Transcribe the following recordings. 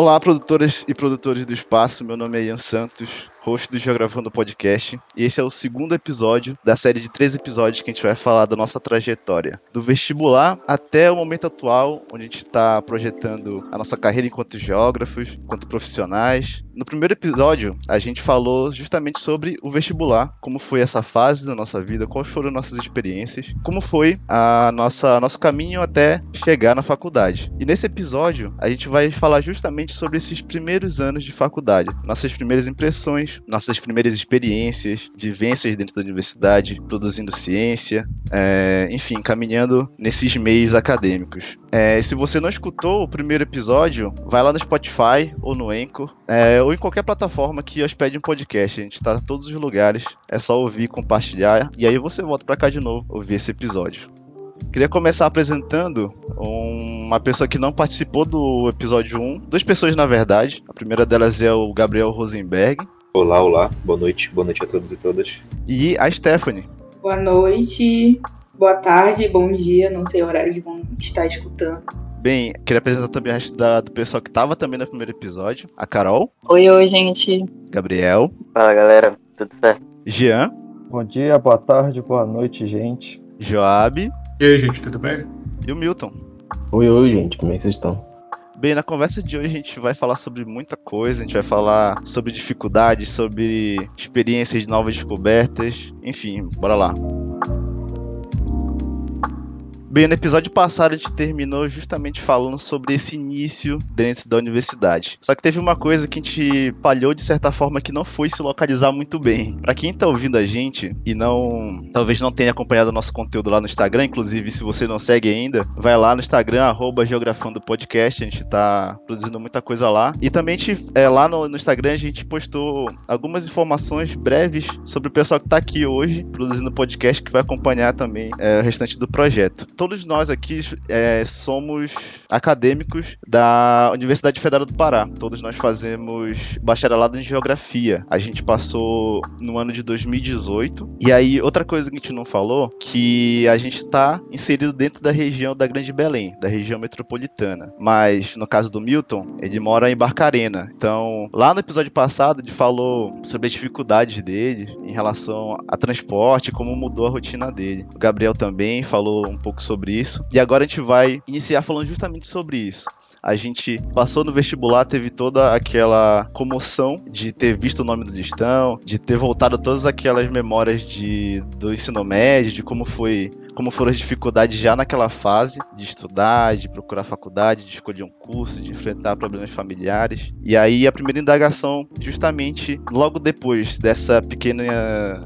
Olá, produtoras e produtores do espaço. Meu nome é Ian Santos, host do Geografando Podcast, e esse é o segundo episódio da série de três episódios que a gente vai falar da nossa trajetória, do vestibular até o momento atual, onde a gente está projetando a nossa carreira enquanto geógrafos, enquanto profissionais. No primeiro episódio, a gente falou justamente sobre o vestibular, como foi essa fase da nossa vida, quais foram nossas experiências, como foi a nossa nosso caminho até chegar na faculdade. E nesse episódio, a gente vai falar justamente sobre esses primeiros anos de faculdade, nossas primeiras impressões, nossas primeiras experiências, vivências dentro da universidade, produzindo ciência, é, enfim, caminhando nesses meios acadêmicos. É, se você não escutou o primeiro episódio, vai lá no Spotify ou no Anchor, é, ou em qualquer plataforma que hospede um podcast. A gente está em todos os lugares, é só ouvir, compartilhar, e aí você volta para cá de novo ouvir esse episódio. Queria começar apresentando uma pessoa que não participou do episódio 1. Duas pessoas, na verdade. A primeira delas é o Gabriel Rosenberg. Olá, olá, boa noite, boa noite a todos e todas. E a Stephanie. Boa noite, boa tarde, bom dia, não sei o horário que vão estar escutando. Bem, queria apresentar também o resto da, do pessoal que estava também no primeiro episódio. A Carol. Oi, oi, gente. Gabriel. Fala, galera. Tudo certo? Jean. Bom dia, boa tarde, boa noite, gente. Joab. E aí, gente, tudo bem? E o Milton. Oi, oi, gente, como é que vocês estão? Bem, na conversa de hoje a gente vai falar sobre muita coisa, a gente vai falar sobre dificuldades, sobre experiências novas descobertas, enfim, bora lá. Bem, no episódio passado a gente terminou justamente falando sobre esse início dentro da universidade. Só que teve uma coisa que a gente falhou de certa forma que não foi se localizar muito bem. Para quem tá ouvindo a gente e não, talvez não tenha acompanhado o nosso conteúdo lá no Instagram, inclusive se você não segue ainda, vai lá no Instagram arroba Geografando Podcast, a gente tá produzindo muita coisa lá. E também a gente, é, lá no, no Instagram a gente postou algumas informações breves sobre o pessoal que tá aqui hoje produzindo podcast que vai acompanhar também é, o restante do projeto todos nós aqui é, somos acadêmicos da Universidade Federal do Pará. Todos nós fazemos bacharelado em Geografia. A gente passou no ano de 2018. E aí, outra coisa que a gente não falou, que a gente está inserido dentro da região da Grande Belém, da região metropolitana. Mas, no caso do Milton, ele mora em Barcarena. Então, lá no episódio passado, ele falou sobre as dificuldades dele em relação a transporte, como mudou a rotina dele. O Gabriel também falou um pouco sobre isso. E agora a gente vai iniciar falando justamente sobre isso. A gente passou no vestibular, teve toda aquela comoção de ter visto o nome do listão, de ter voltado todas aquelas memórias de, do ensino médio, de como foi como foram as dificuldades já naquela fase de estudar, de procurar faculdade, de escolher um curso, de enfrentar problemas familiares. E aí a primeira indagação, justamente logo depois dessa pequena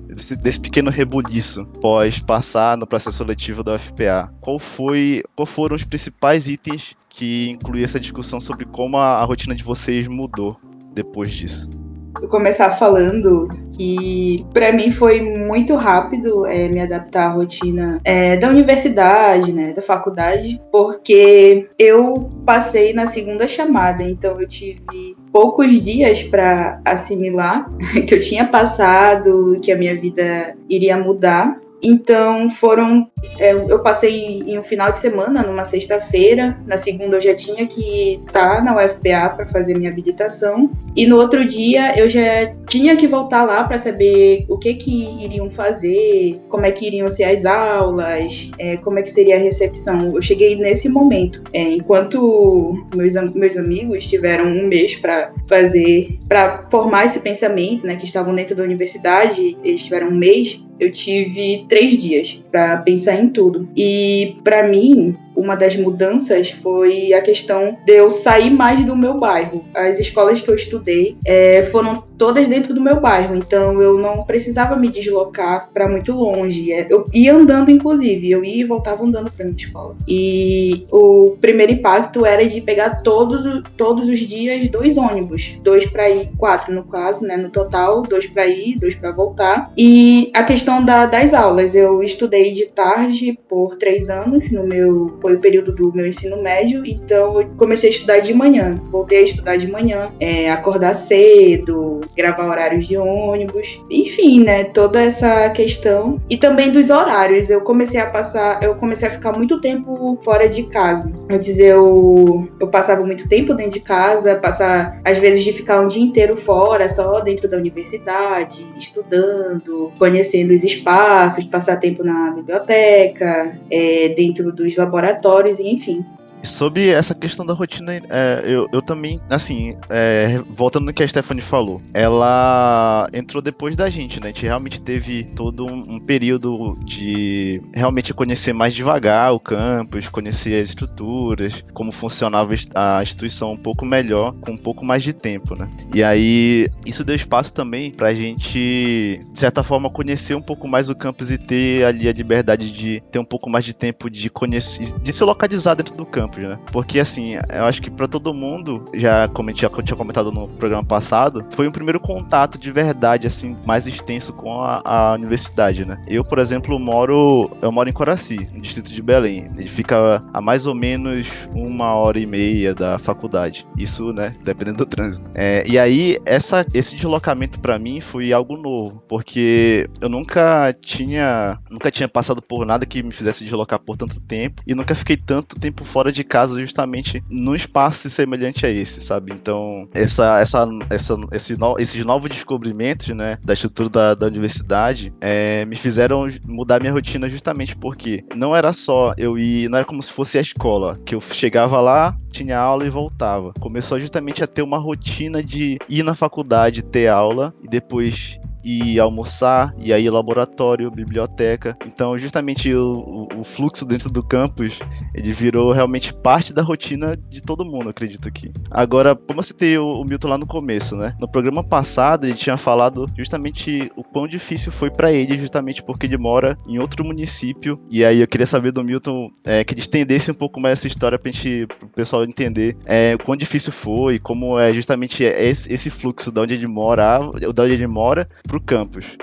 desse, desse pequeno rebuliço pós passar no processo seletivo da UFPA, qual foi, qual foram os principais itens que incluía essa discussão sobre como a, a rotina de vocês mudou depois disso? Começar falando que para mim foi muito rápido é, me adaptar à rotina é, da universidade, né, da faculdade, porque eu passei na segunda chamada, então eu tive poucos dias para assimilar que eu tinha passado, que a minha vida iria mudar. Então foram. É, eu passei em um final de semana, numa sexta-feira. Na segunda eu já tinha que estar tá na UFPA para fazer minha habilitação. E no outro dia eu já tinha que voltar lá para saber o que que iriam fazer, como é que iriam ser as aulas, é, como é que seria a recepção. Eu cheguei nesse momento. É, enquanto meus, meus amigos tiveram um mês para fazer, para formar esse pensamento, né, que estavam dentro da universidade, eles tiveram um mês eu tive três dias para pensar em tudo. E para mim, uma das mudanças foi a questão de eu sair mais do meu bairro. As escolas que eu estudei é, foram todas dentro do meu bairro, então eu não precisava me deslocar para muito longe. É, eu ia andando, inclusive, eu ia e voltava andando para minha escola. E o primeiro impacto era de pegar todos, todos os dias dois ônibus, dois para ir, quatro no caso, né, no total, dois para ir, dois para voltar. E a questão da, das aulas, eu estudei de tarde por três anos no meu foi o período do meu ensino médio, então eu comecei a estudar de manhã. Voltei a estudar de manhã, é, acordar cedo, gravar horários de ônibus, enfim, né? Toda essa questão. E também dos horários. Eu comecei a passar, eu comecei a ficar muito tempo fora de casa. Antes eu, eu passava muito tempo dentro de casa, passar, às vezes, de ficar um dia inteiro fora, só dentro da universidade, estudando, conhecendo os espaços, passar tempo na biblioteca, é, dentro dos laboratórios, enfim. Sobre essa questão da rotina, é, eu, eu também, assim, é, voltando no que a Stephanie falou, ela entrou depois da gente, né? A gente realmente teve todo um, um período de realmente conhecer mais devagar o campus, conhecer as estruturas, como funcionava a instituição um pouco melhor, com um pouco mais de tempo, né? E aí, isso deu espaço também pra gente, de certa forma, conhecer um pouco mais o campus e ter ali a liberdade de ter um pouco mais de tempo de conhecer, de se localizar dentro do campus né? Porque assim, eu acho que para todo mundo, já como eu tinha, tinha comentado no programa passado, foi um primeiro contato de verdade, assim, mais extenso com a, a, universidade, né? Eu, por exemplo, moro, eu moro em Coraci, no distrito de Belém. Ele fica a mais ou menos uma hora e meia da faculdade. Isso, né, dependendo do trânsito. É, e aí, essa, esse deslocamento para mim foi algo novo, porque eu nunca tinha, nunca tinha passado por nada que me fizesse deslocar por tanto tempo e nunca fiquei tanto tempo fora de de casa justamente num espaço semelhante a esse, sabe? Então, essa, essa, essa, esse no, esses novos descobrimentos, né, da estrutura da, da universidade, é, me fizeram mudar minha rotina justamente porque não era só eu ir, não era como se fosse a escola, que eu chegava lá, tinha aula e voltava. Começou justamente a ter uma rotina de ir na faculdade, ter aula e depois e almoçar, e aí laboratório, biblioteca. Então, justamente o, o, fluxo dentro do campus, ele virou realmente parte da rotina de todo mundo, acredito aqui. Agora, como eu citei o, o Milton lá no começo, né? No programa passado, ele tinha falado justamente o quão difícil foi para ele, justamente porque ele mora em outro município. E aí eu queria saber do Milton é, que ele estendesse um pouco mais essa história pra gente, pro pessoal entender é, o quão difícil foi, como é justamente esse, esse fluxo de onde ele mora, da onde ele mora, pro campus.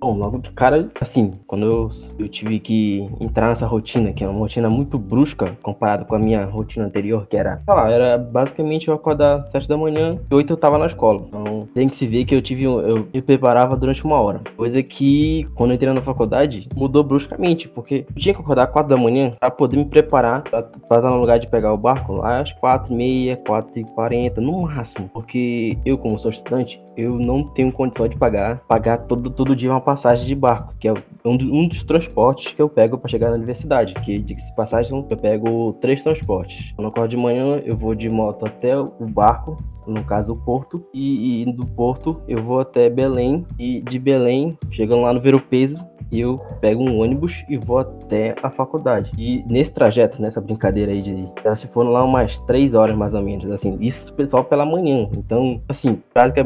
Bom, logo de cara, assim, quando eu, eu tive que entrar nessa rotina, que é uma rotina muito brusca comparado com a minha rotina anterior, que era, sei lá, era basicamente eu acordar às 7 da manhã e 8 eu tava na escola. Então tem que se ver que eu tive, eu me preparava durante uma hora. Coisa que, quando eu entrei na faculdade, mudou bruscamente, porque eu tinha que acordar às 4 da manhã para poder me preparar pra, pra estar no lugar de pegar o barco lá às 4 e meia, 4 e 40, no máximo. Porque eu, como sou estudante, eu não tenho condição de pagar, pagar todo, todo dia uma passagem de barco, que é um, um dos transportes que eu pego para chegar na universidade. Que, de passagem, eu pego três transportes. Eu acordo de manhã, eu vou de moto até o barco, no caso o Porto, e, e do Porto eu vou até Belém, e de Belém, chegando lá no Ver o Peso, eu pego um ônibus e vou até a faculdade. E nesse trajeto, nessa brincadeira aí de. Se foram lá umas três horas mais ou menos, assim, isso pessoal pela manhã. Então, assim,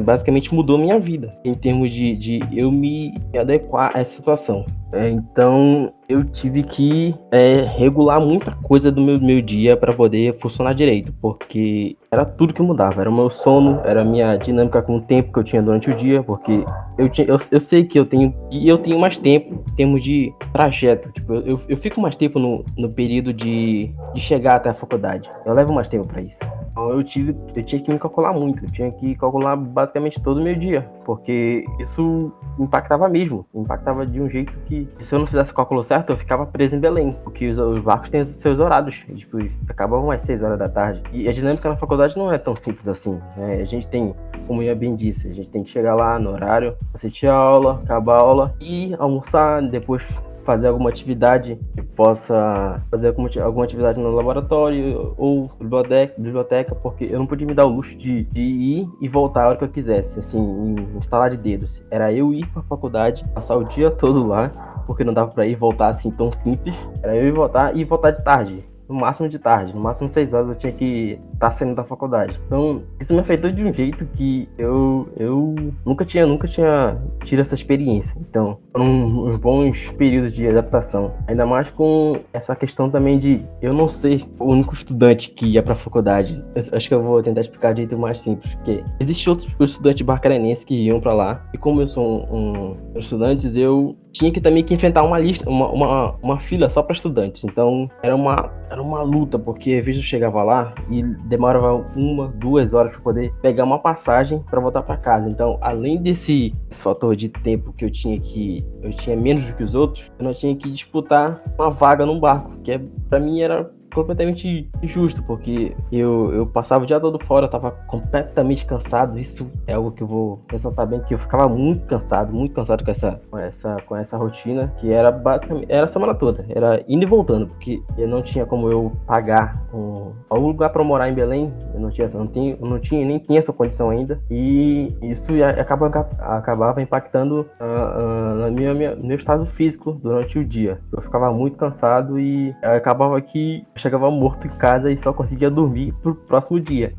basicamente mudou minha vida em termos de, de eu me adequar a essa situação. É, então eu tive que é, regular muita coisa do meu, meu dia para poder funcionar direito, porque era tudo que mudava. Era o meu sono, era a minha dinâmica com o tempo que eu tinha durante o dia, porque eu, tinha, eu, eu sei que eu tenho e eu tenho mais tempo em termos de trajeto. Tipo, eu, eu fico mais tempo no, no período de, de chegar até a faculdade. Eu levo mais tempo para isso. Então eu tive, eu tinha que me calcular muito. Eu tinha que calcular basicamente todo o meu dia, porque isso impactava mesmo, impactava de um jeito que se eu não fizesse o cálculo certo, eu ficava preso em Belém, porque os, os barcos têm os seus horários, tipo, acabavam às 6 horas da tarde. E a dinâmica na faculdade não é tão simples assim. Né? A gente tem, como eu bem disse, a gente tem que chegar lá no horário, assistir a aula, acabar a aula e almoçar, depois fazer alguma atividade que possa fazer alguma, atividade no laboratório ou biblioteca, biblioteca, porque eu não podia me dar o luxo de, de ir e voltar a hora que eu quisesse, assim, instalar de dedos. Era eu ir para a faculdade, passar o dia todo lá porque não dava para ir e voltar assim tão simples. Era eu ir voltar e voltar de tarde. No máximo de tarde, no máximo seis horas eu tinha que tá saindo da faculdade. Então, isso me afetou de um jeito que eu, eu nunca tinha, nunca tinha tido essa experiência. Então, foram uns bons períodos de adaptação. Ainda mais com essa questão também de eu não ser o único estudante que ia pra faculdade. Eu acho que eu vou tentar explicar de jeito mais simples, porque existem outros estudantes barcarenenses que iam para lá, e como eu sou um, um estudante, eu tinha que também que enfrentar uma lista, uma, uma, uma fila só para estudantes. Então era uma, era uma luta, porque eu chegava lá e demorava uma, duas horas para poder pegar uma passagem para voltar para casa. Então, além desse, desse, fator de tempo que eu tinha que eu tinha menos do que os outros, eu não tinha que disputar uma vaga num barco, que é, para mim era completamente injusto, porque eu, eu passava o dia todo fora, eu tava completamente cansado. Isso é algo que eu vou ressaltar bem, que eu ficava muito cansado, muito cansado com essa, com essa, com essa rotina, que era basicamente, era a semana toda, era indo e voltando, porque eu não tinha como eu pagar um, algum lugar para morar em Belém, eu não tinha, não tinha, não tinha nem tinha essa condição ainda, e isso acaba, acabava impactando uh, uh, na minha, minha, meu estado físico durante o dia. Eu ficava muito cansado e acabava que chegava morto em casa e só conseguia dormir pro próximo dia.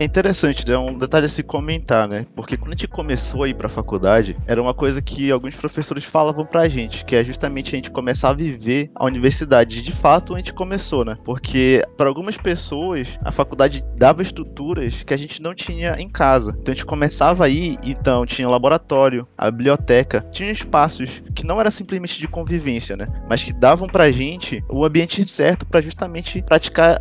É interessante, é né? um detalhe a se comentar, né? Porque quando a gente começou a ir pra faculdade, era uma coisa que alguns professores falavam pra gente, que é justamente a gente começar a viver a universidade. De fato, a gente começou, né? Porque para algumas pessoas, a faculdade dava estruturas que a gente não tinha em casa. Então a gente começava aí, então tinha laboratório, a biblioteca, tinha espaços que não era simplesmente de convivência, né? Mas que davam pra gente o ambiente certo para justamente praticar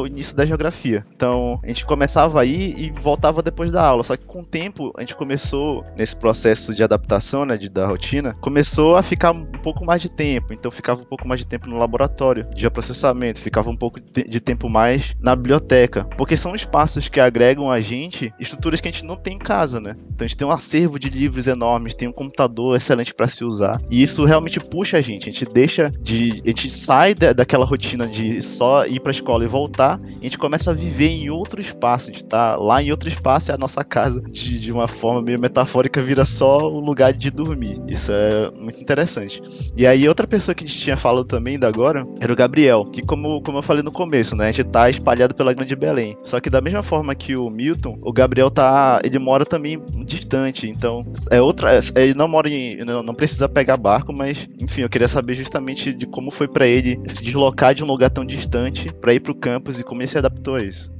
o início da geografia. Então a gente começava aí e voltava depois da aula. Só que com o tempo, a gente começou, nesse processo de adaptação, né, de, da rotina, começou a ficar um pouco mais de tempo. Então ficava um pouco mais de tempo no laboratório de processamento, ficava um pouco de tempo mais na biblioteca. Porque são espaços que agregam a gente estruturas que a gente não tem em casa, né? Então a gente tem um acervo de livros enormes, tem um computador excelente para se usar. E isso realmente puxa a gente. A gente deixa de. A gente sai da, daquela rotina de só ir pra escola e voltar, e a gente começa a viver em outro espaço. A gente tá lá em outro espaço, é a nossa casa. De, de uma forma meio metafórica, vira só o lugar de dormir. Isso é muito interessante. E aí, outra pessoa que a gente tinha falado também ainda agora era o Gabriel, que, como, como eu falei no começo, né? A gente tá espalhado pela Grande Belém. Só que da mesma forma que o Milton, o Gabriel tá. Ele mora também distante. Então, é outra. É, ele não mora em. Não, não precisa pegar barco, mas, enfim, eu queria saber justamente de como foi para ele se deslocar de um lugar tão distante para ir pro campus e como ele se adaptou a isso.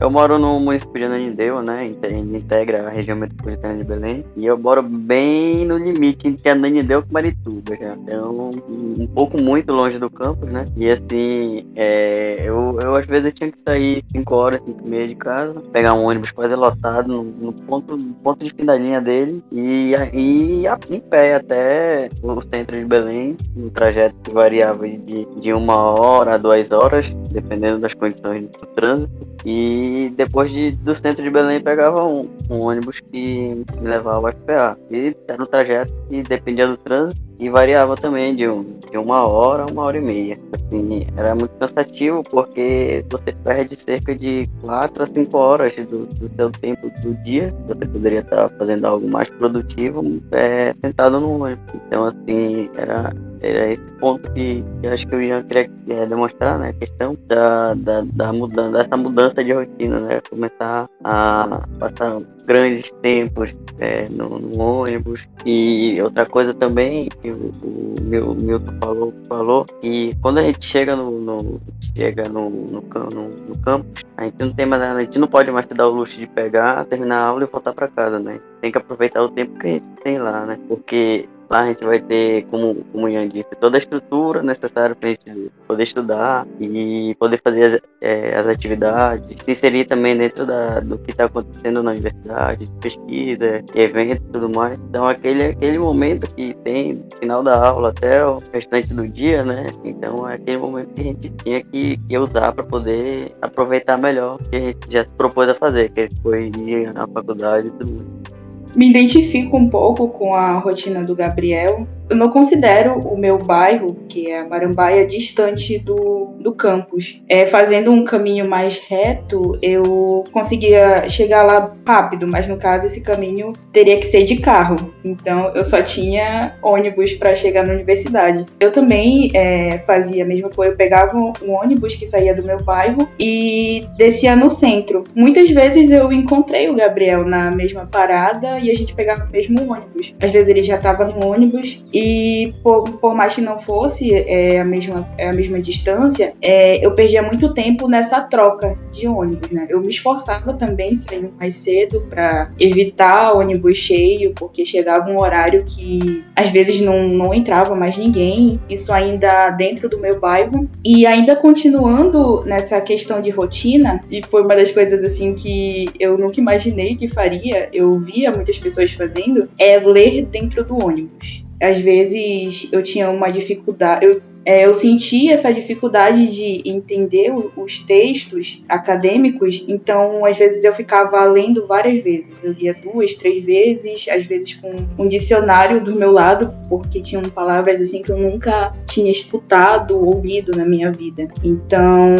Eu moro no município de Ananindeua, né? Integra a região metropolitana de Belém. E eu moro bem no limite entre Ananindeua e Marituba já. Então, um pouco muito longe do campus, né? E assim, é, eu, eu às vezes eu tinha que sair 5 horas, 5 e meia de casa, pegar um ônibus quase lotado no, no ponto, no ponto de fim da linha dele e, e em pé até o centro de Belém, um trajeto que variava de, de uma hora a duas horas, dependendo das condições do trânsito. E depois de, do centro de Belém pegava um, um ônibus que me levava ao FPA. E era um trajeto que dependia do trânsito e variava também de, um, de uma hora a uma hora e meia. Assim, era muito cansativo porque você perde cerca de quatro a cinco horas do, do seu tempo do dia. Você poderia estar fazendo algo mais produtivo é, sentado no ônibus. Então, assim, era, era esse ponto que, que acho que eu ia querer é, demonstrar, né? A questão da, da, da mudança, dessa mudança de rotina, né? Começar a passar grandes tempos é, no, no, ônibus. E outra coisa também que o, o meu Milton falou, falou que quando a gente chega no, no chega no, no, no, no campus, a gente não tem mais a gente não pode mais se dar o luxo de pegar, terminar a aula e voltar para casa, né? Tem que aproveitar o tempo que a gente tem lá, né? Porque Lá a gente vai ter, como, como Ian disse, toda a estrutura necessária para a gente poder estudar e poder fazer as, é, as atividades, se inserir também dentro da, do que está acontecendo na universidade, pesquisa, eventos e tudo mais. Então aquele, aquele momento que tem no final da aula até o restante do dia, né? Então é aquele momento que a gente tinha que, que usar para poder aproveitar melhor o que a gente já se propôs a fazer, que foi ir na faculdade e tudo mais me identifico um pouco com a rotina do Gabriel, eu não considero o meu bairro, que é a Marambaia, distante do, do campus. É, fazendo um caminho mais reto, eu conseguia chegar lá rápido, mas no caso esse caminho teria que ser de carro. Então eu só tinha ônibus para chegar na universidade. Eu também é, fazia a mesma coisa, eu pegava um ônibus que saía do meu bairro e descia no centro. Muitas vezes eu encontrei o Gabriel na mesma parada e a gente pegava o mesmo ônibus. Às vezes ele já estava no ônibus e por, por mais que não fosse é, a, mesma, é, a mesma distância, é, eu perdia muito tempo nessa troca de ônibus, né? Eu me esforçava também saindo mais cedo para evitar ônibus cheio, porque chegava um horário que às vezes não, não entrava mais ninguém, isso ainda dentro do meu bairro. E ainda continuando nessa questão de rotina, e foi uma das coisas assim que eu nunca imaginei que faria, eu via muitas pessoas fazendo, é ler dentro do ônibus. Às vezes eu tinha uma dificuldade, eu é, eu senti essa dificuldade de entender os textos acadêmicos, então às vezes eu ficava lendo várias vezes. Eu lia duas, três vezes, às vezes com um dicionário do meu lado, porque tinham palavras assim que eu nunca tinha escutado ou lido na minha vida. Então,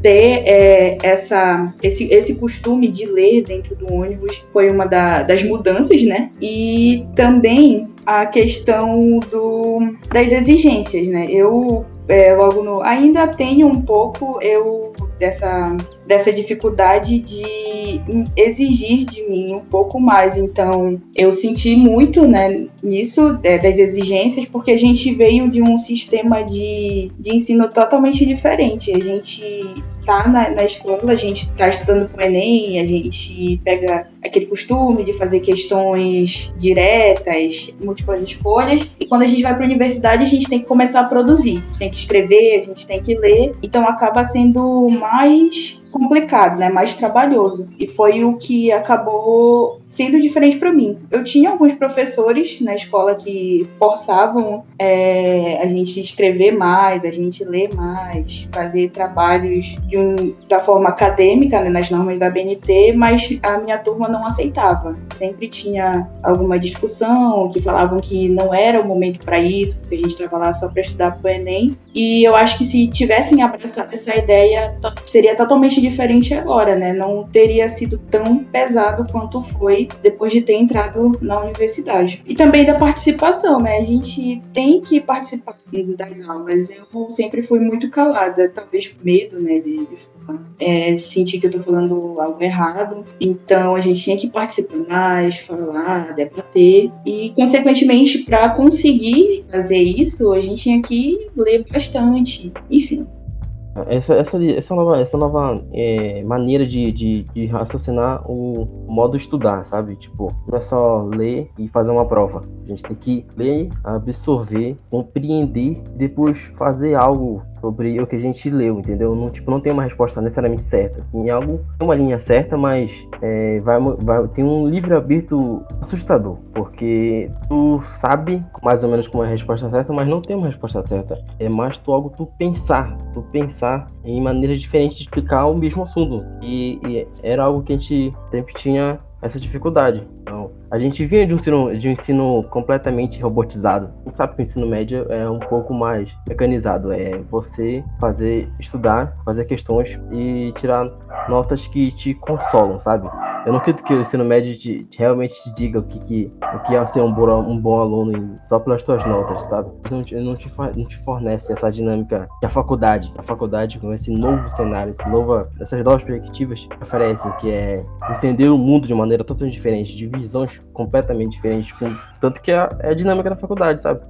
ter é, essa, esse, esse costume de ler dentro do ônibus foi uma da, das mudanças, né? E também a questão do, das exigências, né? Eu é, logo no ainda tenho um pouco eu dessa dessa dificuldade de exigir de mim um pouco mais. Então, eu senti muito né, nisso, é, das exigências, porque a gente veio de um sistema de, de ensino totalmente diferente. A gente tá na, na escola, a gente tá estudando pro Enem, a gente pega aquele costume de fazer questões diretas, múltiplas escolhas, e quando a gente vai para a universidade, a gente tem que começar a produzir, a gente tem que escrever, a gente tem que ler, então acaba sendo mais complicado, né? Mais trabalhoso. E foi o que acabou sendo diferente para mim. Eu tinha alguns professores na escola que forçavam é, a gente escrever mais, a gente ler mais, fazer trabalhos um, da forma acadêmica, né, nas normas da BNT, mas a minha turma não aceitava. Sempre tinha alguma discussão, que falavam que não era o momento para isso, porque a gente estava lá só para estudar para o Enem. E eu acho que se tivessem abraçado essa ideia, seria totalmente diferente agora, né? Não teria sido tão pesado quanto foi depois de ter entrado na universidade. E também da participação, né? A gente tem que participar das aulas. Eu sempre fui muito calada, talvez por medo, né, de falar, é, sentir que eu tô falando algo errado. Então a gente tinha que participar mais, falar, debater. E, consequentemente, para conseguir fazer isso, a gente tinha que ler bastante. Enfim. Essa, essa, essa nova, essa nova é, maneira de, de, de, raciocinar o modo estudar, sabe? Tipo, não é só ler e fazer uma prova. A gente tem que ler, absorver, compreender, depois fazer algo sobre o que a gente leu, entendeu? Não, tipo, não tem uma resposta necessariamente certa. Tem algo, tem uma linha certa, mas é, vai, vai, tem um livre-arbítrio assustador, porque tu sabe mais ou menos como é a resposta certa, mas não tem uma resposta certa. É mais tu algo tu pensar, tu pensar em maneiras diferentes de explicar o mesmo assunto. E, e era algo que a gente sempre tinha essa dificuldade. Então, a gente vinha de um ensino, de um ensino completamente robotizado. A gente sabe que o ensino médio é um pouco mais mecanizado. É você fazer, estudar, fazer questões e tirar notas que te consolam, sabe? Eu não acredito que o ensino médio te, te realmente te diga o que, que, o que é ser um bom, um bom aluno só pelas tuas notas, sabe? Não te, não, te, não te fornece essa dinâmica que a faculdade, a faculdade com esse novo cenário, esse nova, essas novas perspectivas oferecem, que é entender o mundo de maneira totalmente diferente, de visões completamente diferentes, com, tanto que é, é a dinâmica da faculdade, sabe?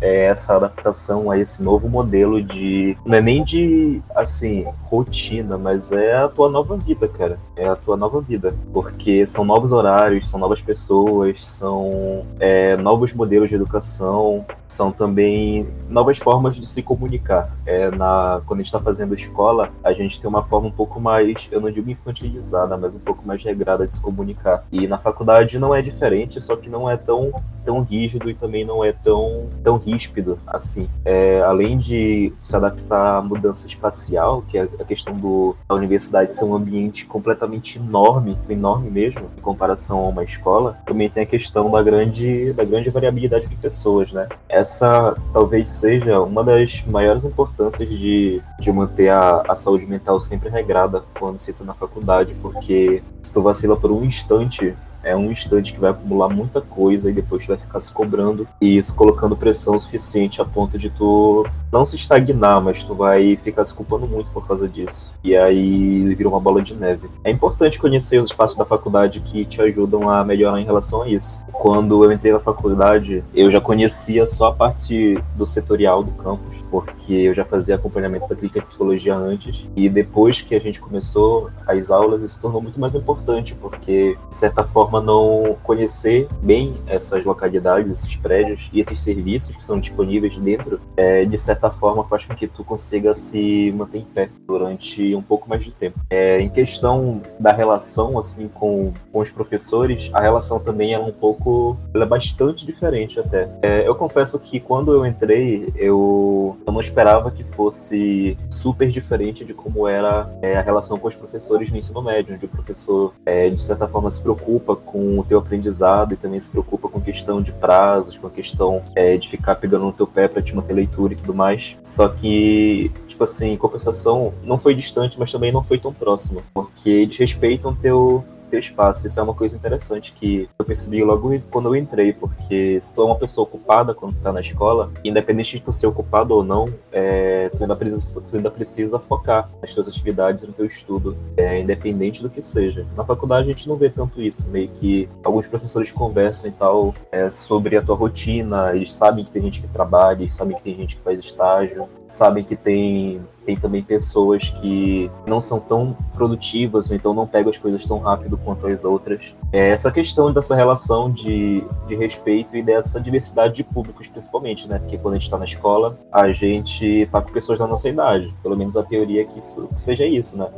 é essa adaptação a esse novo modelo de. Não é nem de, assim, rotina, mas é a tua nova vida, cara. É a tua nova vida. Porque são novos horários, são novas pessoas, são é, novos modelos de educação, são também novas formas de se comunicar. É, na, quando a gente está fazendo escola, a gente tem uma forma um pouco mais, eu não digo infantilizada, mas um pouco mais regrada de se comunicar. E na faculdade não é diferente, só que não é tão, tão rígido e também não é tão, tão ríspido assim. É, além de se adaptar à mudança espacial, que é a questão do, da universidade ser um ambiente completamente absolutamente enorme, enorme mesmo, em comparação a uma escola, também tem a questão da grande, da grande variabilidade de pessoas, né? Essa talvez seja uma das maiores importâncias de, de manter a, a saúde mental sempre regrada quando se entra na faculdade, porque se tu vacila por um instante, é um instante que vai acumular muita coisa e depois tu vai ficar se cobrando e se colocando pressão suficiente a ponto de tu não se estagnar, mas tu vai ficar se culpando muito por causa disso. E aí vira uma bola de neve. É importante conhecer os espaços da faculdade que te ajudam a melhorar em relação a isso. Quando eu entrei na faculdade, eu já conhecia só a parte do setorial do campus, porque eu já fazia acompanhamento da clínica de psicologia antes. E depois que a gente começou as aulas, isso se tornou muito mais importante, porque, de certa forma, não conhecer bem essas localidades, esses prédios e esses serviços que são disponíveis dentro, é, de certa forma, faz com que tu consiga se manter em pé durante um pouco mais de tempo. É, em questão da relação, assim, com, com os professores, a relação também é um pouco, ela é bastante diferente até. É, eu confesso que quando eu entrei, eu, eu não esperava que fosse super diferente de como era é, a relação com os professores no ensino médio, onde o professor, é, de certa forma, se preocupa com o teu aprendizado e também se preocupa com questão de prazos, com a questão é, de ficar pegando no teu pé para te manter leitura e tudo mais. Só que tipo assim, compensação, não foi distante, mas também não foi tão próximo, porque eles respeitam teu teu espaço. Isso é uma coisa interessante que eu percebi logo quando eu entrei, porque se tu é uma pessoa ocupada quando tu tá na escola, independente de tu ser ocupado ou não, é, tu, ainda precisa, tu ainda precisa focar nas tuas atividades, no teu estudo, é, independente do que seja. Na faculdade a gente não vê tanto isso, meio que alguns professores conversam e tal é, sobre a tua rotina, eles sabem que tem gente que trabalha, eles sabem que tem gente que faz estágio, sabem que tem tem também pessoas que não são tão produtivas, ou então não pegam as coisas tão rápido quanto as outras. É essa questão dessa relação de, de respeito e dessa diversidade de públicos, principalmente, né? Porque quando a gente está na escola, a gente tá com pessoas da nossa idade. Pelo menos a teoria é que, isso, que seja isso, né?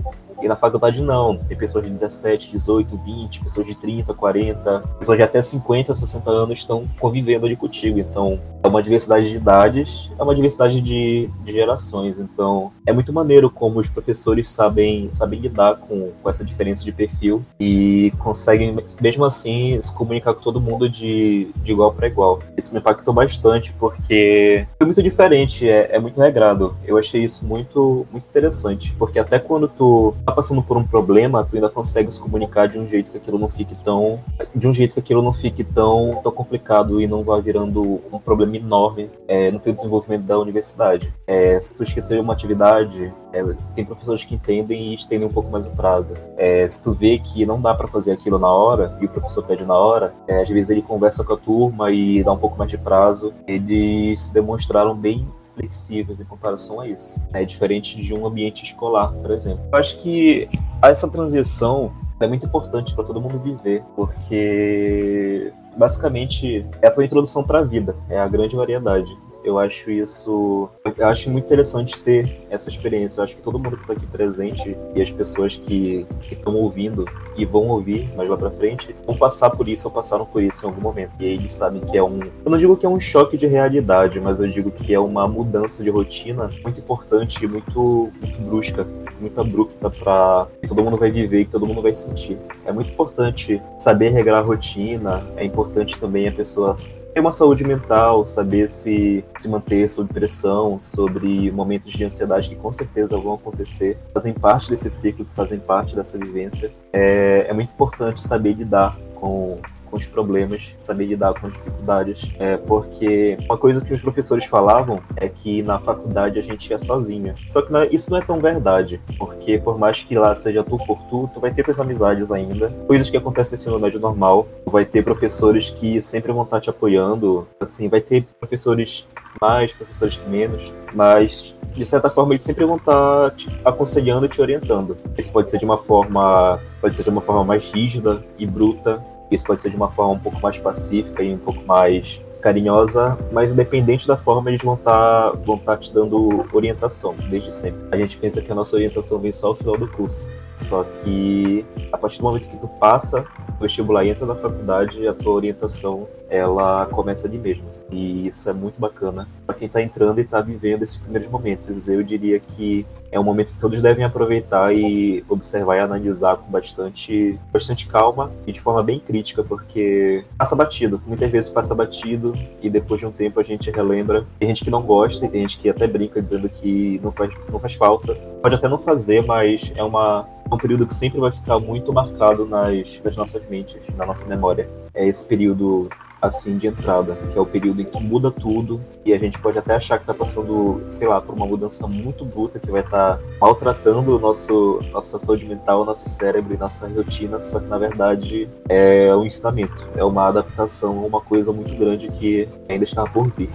E na faculdade não. Tem pessoas de 17, 18, 20, pessoas de 30, 40, pessoas de até 50, 60 anos estão convivendo ali contigo. Então, é uma diversidade de idades, é uma diversidade de, de gerações. Então, é muito maneiro como os professores sabem, sabem lidar com, com essa diferença de perfil e conseguem, mesmo assim, se comunicar com todo mundo de, de igual para igual. Isso me impactou bastante porque foi muito diferente, é, é muito regrado. Eu achei isso muito, muito interessante, porque até quando tu tá passando por um problema, tu ainda consegue se comunicar de um jeito que aquilo não fique tão. De um jeito que aquilo não fique tão, tão complicado e não vá virando um problema enorme é, no teu desenvolvimento da universidade. É, se tu esquecer uma atividade, é, tem professores que entendem e estendem um pouco mais o prazo. É, se tu vê que não dá para fazer aquilo na hora, e o professor pede na hora, é, às vezes ele conversa com a turma e dá um pouco mais de prazo. Eles se demonstraram bem flexíveis em comparação a isso. É diferente de um ambiente escolar, por exemplo. Eu acho que essa transição é muito importante para todo mundo viver, porque basicamente é a tua introdução para a vida, é a grande variedade. Eu acho isso. Eu acho muito interessante ter essa experiência. Eu acho que todo mundo que está aqui presente e as pessoas que estão ouvindo e vão ouvir mais lá pra frente vão passar por isso ou passaram por isso em algum momento. E aí eles sabem que é um. Eu não digo que é um choque de realidade, mas eu digo que é uma mudança de rotina muito importante, muito, muito brusca, muito abrupta para que todo mundo vai viver e que todo mundo vai sentir. É muito importante saber regrar a rotina, é importante também a pessoa ter uma saúde mental, saber se, se manter sob pressão, sobre momentos de ansiedade que com certeza vão acontecer, fazem parte desse ciclo, fazem parte dessa vivência. É, é muito importante saber lidar com com os problemas, saber lidar com as dificuldades. É, porque uma coisa que os professores falavam é que na faculdade a gente ia sozinho. Só que é, isso não é tão verdade, porque por mais que lá seja tu por tu, tu vai ter tuas amizades ainda. Coisas que acontecem no ensino médio normal. Tu vai ter professores que sempre vão estar te apoiando. Assim, vai ter professores mais, professores que menos, mas de certa forma eles sempre vão estar te aconselhando e te orientando. Isso pode ser de uma forma, pode ser de uma forma mais rígida e bruta, isso pode ser de uma forma um pouco mais pacífica e um pouco mais carinhosa, mas independente da forma, eles vão estar tá, tá te dando orientação, desde sempre. A gente pensa que a nossa orientação vem só ao final do curso. Só que a partir do momento que tu passa o vestibular e entra na faculdade, a tua orientação ela começa ali mesmo. E isso é muito bacana para quem está entrando e está vivendo esses primeiros momentos. Eu diria que é um momento que todos devem aproveitar e observar e analisar com bastante, bastante calma e de forma bem crítica, porque passa batido. Muitas vezes passa batido e depois de um tempo a gente relembra. Tem gente que não gosta e tem gente que até brinca dizendo que não faz, não faz falta. Pode até não fazer, mas é uma é um período que sempre vai ficar muito marcado nas, nas nossas mentes, na nossa memória. É esse período assim de entrada, que é o período em que muda tudo e a gente pode até achar que está passando, sei lá, por uma mudança muito bruta que vai estar tá maltratando o nosso nossa saúde mental, nosso cérebro e nossa rotina, só que na verdade é um ensinamento, é uma adaptação, uma coisa muito grande que ainda está por vir.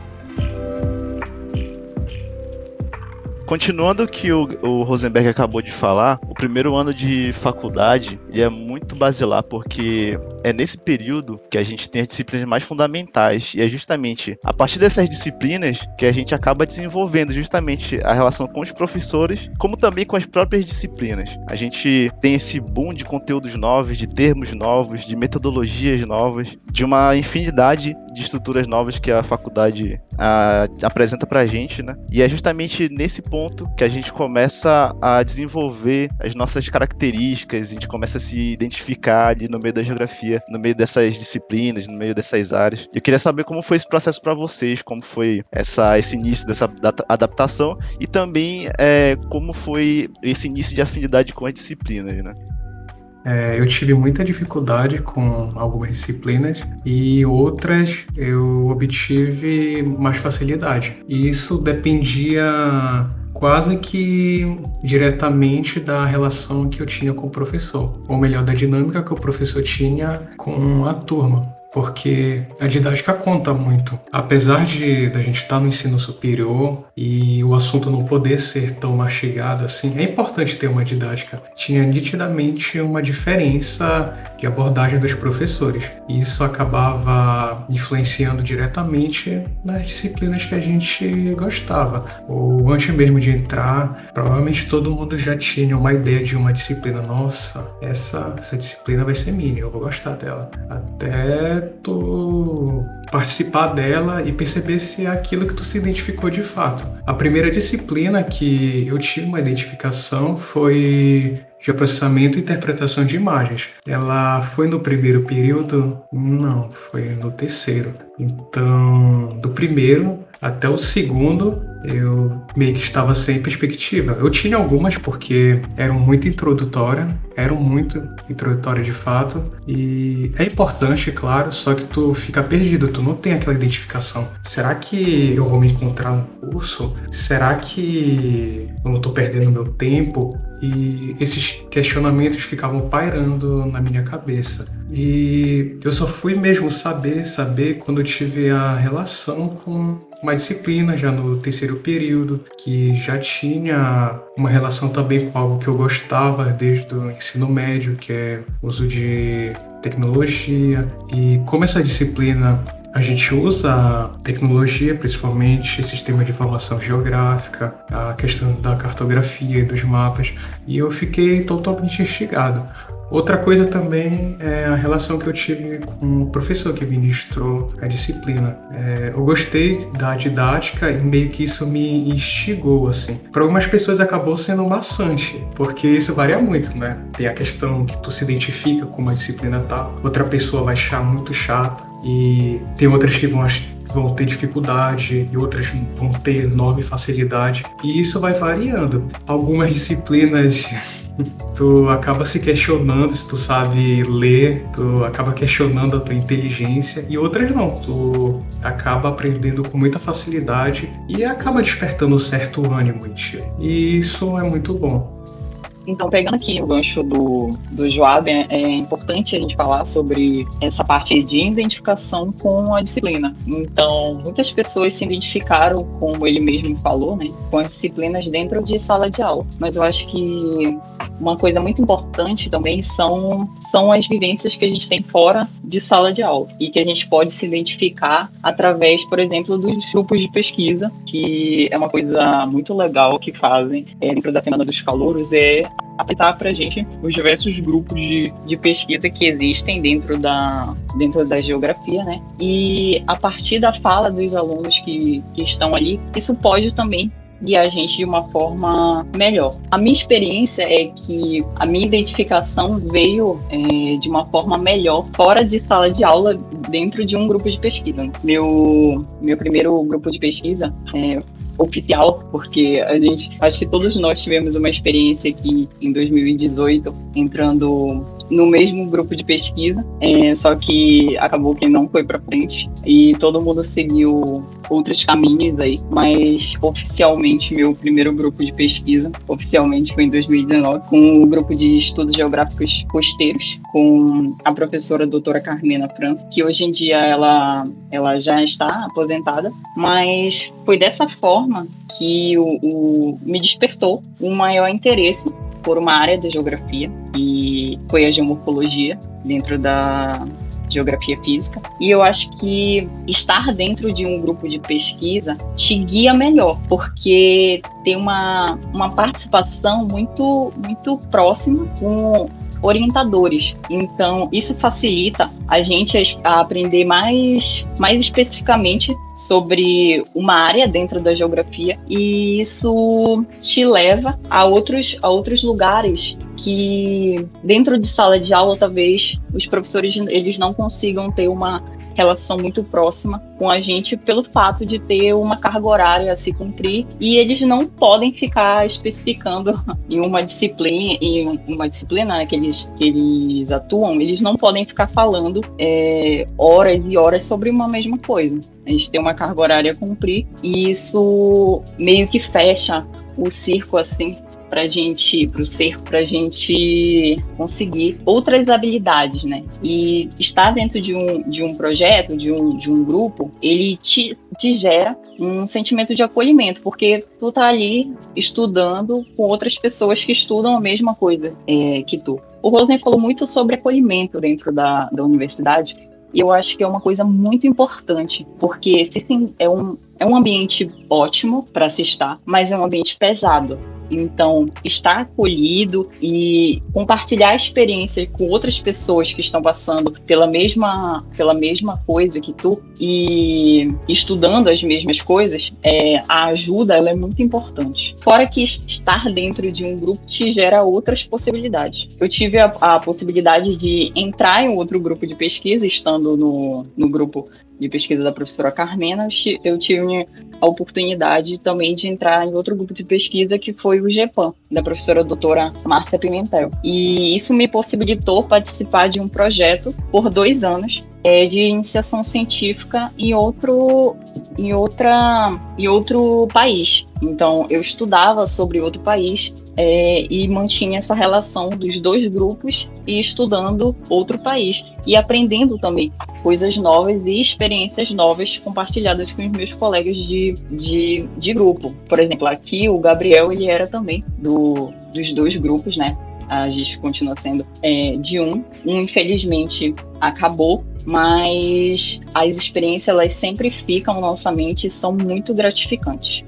Continuando o que o, o, Rosenberg acabou de falar, o primeiro ano de faculdade é muito basilar, porque é nesse período que a gente tem as disciplinas mais fundamentais, e é justamente a partir dessas disciplinas que a gente acaba desenvolvendo justamente a relação com os professores, como também com as próprias disciplinas. A gente tem esse boom de conteúdos novos, de termos novos, de metodologias novas, de uma infinidade de estruturas novas que a faculdade a, apresenta pra gente, né? E é justamente nesse ponto que a gente começa a desenvolver as nossas características, a gente começa a se identificar ali no meio da geografia, no meio dessas disciplinas, no meio dessas áreas. Eu queria saber como foi esse processo para vocês, como foi essa, esse início dessa adaptação e também é, como foi esse início de afinidade com as disciplinas, né? É, eu tive muita dificuldade com algumas disciplinas e outras eu obtive mais facilidade. E isso dependia quase que diretamente da relação que eu tinha com o professor, ou melhor, da dinâmica que o professor tinha com a turma porque a didática conta muito. Apesar de da gente estar no ensino superior e o assunto não poder ser tão mastigado assim, é importante ter uma didática. Tinha nitidamente uma diferença de abordagem dos professores. E isso acabava influenciando diretamente nas disciplinas que a gente gostava. Ou antes mesmo de entrar, provavelmente todo mundo já tinha uma ideia de uma disciplina. Nossa, essa, essa disciplina vai ser minha, eu vou gostar dela. Até tu participar dela e perceber se é aquilo que tu se identificou de fato. A primeira disciplina que eu tive uma identificação foi de processamento e interpretação de imagens. Ela foi no primeiro período? Não, foi no terceiro. Então, do primeiro até o segundo, eu meio que estava sem perspectiva. Eu tinha algumas porque eram muito introdutórias, eram muito introdutórias de fato, e é importante, claro, só que tu fica perdido, tu não tem aquela identificação. Será que eu vou me encontrar no curso? Será que eu não estou perdendo meu tempo? E esses questionamentos ficavam pairando na minha cabeça. E eu só fui mesmo saber, saber quando eu tive a relação com uma disciplina já no terceiro período, que já tinha uma relação também com algo que eu gostava desde o ensino médio, que é o uso de tecnologia. E como essa disciplina a gente usa tecnologia, principalmente sistema de informação geográfica, a questão da cartografia e dos mapas, e eu fiquei totalmente instigado. Outra coisa também é a relação que eu tive com o professor que ministrou a disciplina. É, eu gostei da didática e meio que isso me instigou, assim. Para algumas pessoas acabou sendo maçante, porque isso varia muito, né? Tem a questão que tu se identifica com uma disciplina tal, outra pessoa vai achar muito chata, e tem outras que vão vão ter dificuldade e outras vão ter enorme facilidade. E isso vai variando. Algumas disciplinas tu acaba se questionando se tu sabe ler, tu acaba questionando a tua inteligência e outras não, tu acaba aprendendo com muita facilidade e acaba despertando certo ânimo em ti. E isso é muito bom. Então, pegando aqui o gancho do, do Joab, é, é, importante a gente falar sobre essa parte de identificação com a disciplina. Então, muitas pessoas se identificaram, como ele mesmo falou, né, com as disciplinas dentro de sala de aula. Mas eu acho que uma coisa muito importante também são, são as vivências que a gente tem fora de sala de aula e que a gente pode se identificar através, por exemplo, dos grupos de pesquisa, que é uma coisa muito legal que fazem é, dentro da Semana dos Calouros, é apresentar para a gente os diversos grupos de, de pesquisa que existem dentro da, dentro da geografia, né? E a partir da fala dos alunos que, que estão ali, isso pode também guiar a gente de uma forma melhor. A minha experiência é que a minha identificação veio é, de uma forma melhor fora de sala de aula, dentro de um grupo de pesquisa. Meu, meu primeiro grupo de pesquisa é, oficial, porque a gente, acho que todos nós tivemos uma experiência aqui em 2018, entrando no mesmo grupo de pesquisa, é, só que acabou que não foi para frente e todo mundo seguiu outros caminhos aí, mas oficialmente meu primeiro grupo de pesquisa, oficialmente foi em 2019, com o grupo de estudos geográficos costeiros, com a professora doutora Carmena França, que hoje em dia ela, ela já está aposentada, mas foi dessa forma que o, o me despertou um maior interesse por uma área da geografia, e foi a geomorfologia, dentro da geografia física. E eu acho que estar dentro de um grupo de pesquisa te guia melhor, porque tem uma, uma participação muito, muito próxima com orientadores. Então, isso facilita a gente a aprender mais, mais especificamente sobre uma área dentro da geografia e isso te leva a outros, a outros lugares que dentro de sala de aula talvez os professores eles não consigam ter uma relação muito próxima com a gente pelo fato de ter uma carga horária a se cumprir e eles não podem ficar especificando em uma disciplina, em uma disciplina né, que, eles, que eles atuam, eles não podem ficar falando é, horas e horas sobre uma mesma coisa. A gente tem uma carga horária a cumprir e isso meio que fecha o circo assim para gente, para o ser, para a gente conseguir outras habilidades, né? E estar dentro de um, de um projeto, de um, de um grupo, ele te, te gera um sentimento de acolhimento, porque tu tá ali estudando com outras pessoas que estudam a mesma coisa é, que tu. O Rosen falou muito sobre acolhimento dentro da, da universidade, e eu acho que é uma coisa muito importante, porque se sim, é um, é um ambiente ótimo para se estar, mas é um ambiente pesado. Então, estar acolhido e compartilhar a experiência com outras pessoas que estão passando pela mesma, pela mesma coisa que tu e estudando as mesmas coisas, é, a ajuda ela é muito importante. Fora que estar dentro de um grupo te gera outras possibilidades. Eu tive a, a possibilidade de entrar em outro grupo de pesquisa, estando no, no grupo de pesquisa da professora Carmena, eu tive a oportunidade também de entrar em outro grupo de pesquisa que foi o GEPAM, da professora doutora Márcia Pimentel. E isso me possibilitou participar de um projeto por dois anos é, de iniciação científica em outro, em, outra, em outro país. Então, eu estudava sobre outro país é, e mantinha essa relação dos dois grupos e estudando outro país e aprendendo também coisas novas e experiências novas compartilhadas com os meus colegas de, de, de grupo. Por exemplo, aqui o Gabriel ele era também do, dos dois grupos, né? A gente continua sendo é, de um. Um, infelizmente, acabou, mas as experiências elas sempre ficam na nossa mente e são muito gratificantes.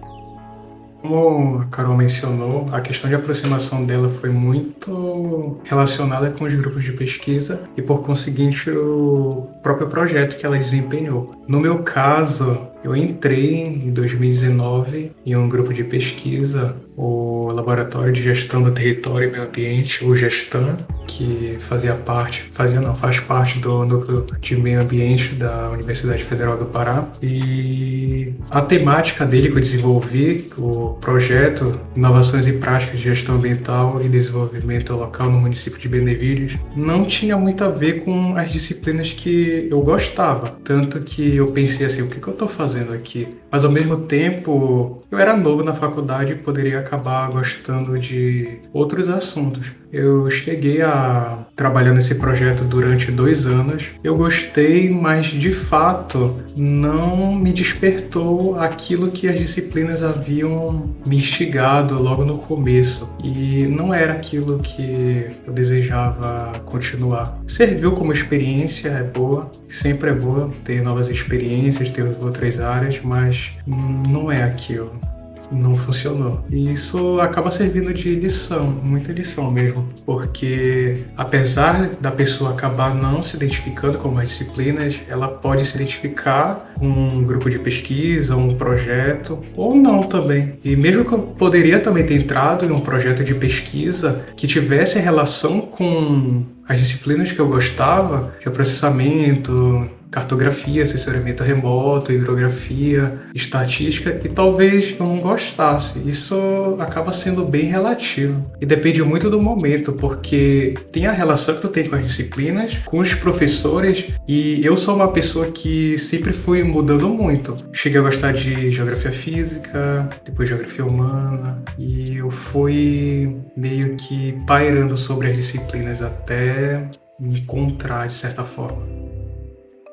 Como a Carol mencionou, a questão de aproximação dela foi muito relacionada com os grupos de pesquisa e, por conseguinte, o próprio projeto que ela desempenhou. No meu caso, eu entrei em 2019 em um grupo de pesquisa, o Laboratório de Gestão do Território e Meio Ambiente, o Gestan, que fazia parte, fazia não, faz parte do núcleo de meio ambiente da Universidade Federal do Pará. E a temática dele que eu desenvolvi, o projeto Inovações e Práticas de Gestão Ambiental e Desenvolvimento Local no município de Benevides, não tinha muito a ver com as disciplinas que eu gostava. Tanto que eu pensei assim, o que, que eu estou fazendo aqui? Mas ao mesmo tempo, eu era novo na faculdade e poderia acabar gostando de outros assuntos. Eu cheguei a trabalhar nesse projeto durante dois anos. Eu gostei, mas de fato não me despertou aquilo que as disciplinas haviam me instigado logo no começo. E não era aquilo que eu desejava continuar. Serviu como experiência, é boa, sempre é boa ter novas experiências, ter outras áreas, mas não é aquilo. Não funcionou. E isso acaba servindo de lição, muita lição mesmo, porque apesar da pessoa acabar não se identificando com as disciplinas, ela pode se identificar com um grupo de pesquisa, um projeto, ou não também. E mesmo que eu poderia também ter entrado em um projeto de pesquisa que tivesse relação com as disciplinas que eu gostava, de processamento, cartografia, assessoramento remoto, hidrografia, estatística, e talvez eu não gostasse. Isso acaba sendo bem relativo. E depende muito do momento, porque tem a relação que tu tem com as disciplinas, com os professores, e eu sou uma pessoa que sempre fui mudando muito. Cheguei a gostar de geografia física, depois geografia humana, e eu fui meio que pairando sobre as disciplinas até me encontrar de certa forma.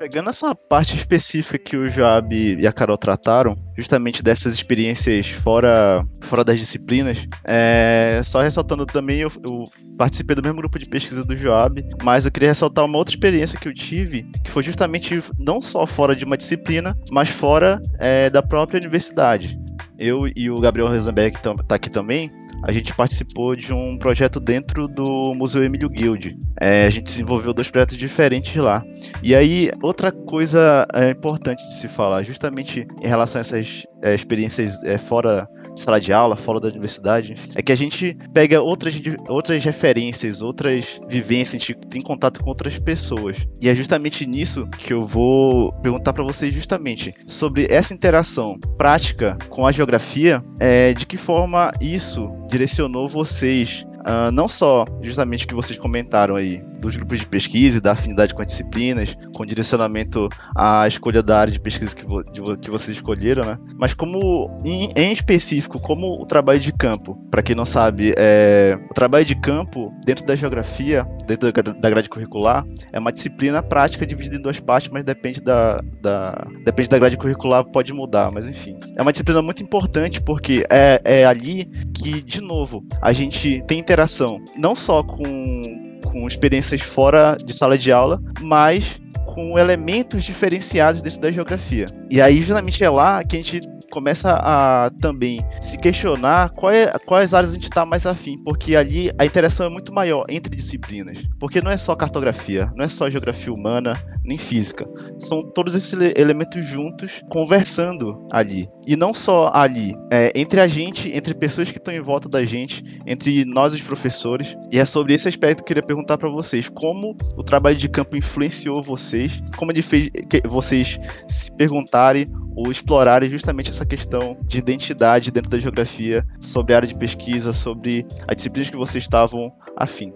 Pegando essa parte específica que o Joab e a Carol trataram, justamente dessas experiências fora, fora das disciplinas, é, só ressaltando também, eu, eu, participei do mesmo grupo de pesquisa do Joab, mas eu queria ressaltar uma outra experiência que eu tive, que foi justamente não só fora de uma disciplina, mas fora é, da própria universidade. Eu e o Gabriel Rosenberg, que está aqui também, a gente participou de um projeto dentro do Museu Emílio Guild. É, a gente desenvolveu dois projetos diferentes lá. E aí, outra coisa é, importante de se falar, justamente em relação a essas é, experiências é, fora sala de aula, fora da universidade, é que a gente pega outras, outras referências, outras vivências, a gente tem contato com outras pessoas. E é justamente nisso que eu vou perguntar para vocês justamente sobre essa interação prática com a geografia, é, de que forma isso direcionou vocês Uh, não só justamente o que vocês comentaram aí, dos grupos de pesquisa e da afinidade com as disciplinas, com direcionamento à escolha da área de pesquisa que, vo de, que vocês escolheram, né? Mas como, em, em específico, como o trabalho de campo, para quem não sabe, é, o trabalho de campo dentro da geografia, dentro da, da grade curricular, é uma disciplina prática dividida em duas partes, mas depende da, da, depende da grade curricular, pode mudar, mas enfim. É uma disciplina muito importante porque é, é ali que, de novo, a gente tem interação não só com com experiências fora de sala de aula, mas com elementos diferenciados dentro da geografia. E aí, justamente é lá que a gente começa a também se questionar qual é, quais áreas a gente está mais afim, porque ali a interação é muito maior entre disciplinas. Porque não é só cartografia, não é só geografia humana, nem física. São todos esses elementos juntos conversando ali. E não só ali, é, entre a gente, entre pessoas que estão em volta da gente, entre nós os professores. E é sobre esse aspecto que eu queria perguntar para vocês: como o trabalho de campo influenciou vocês? Como ele fez vocês se perguntarem ou explorarem justamente essa questão de identidade dentro da geografia, sobre a área de pesquisa, sobre as disciplinas que vocês estavam afim.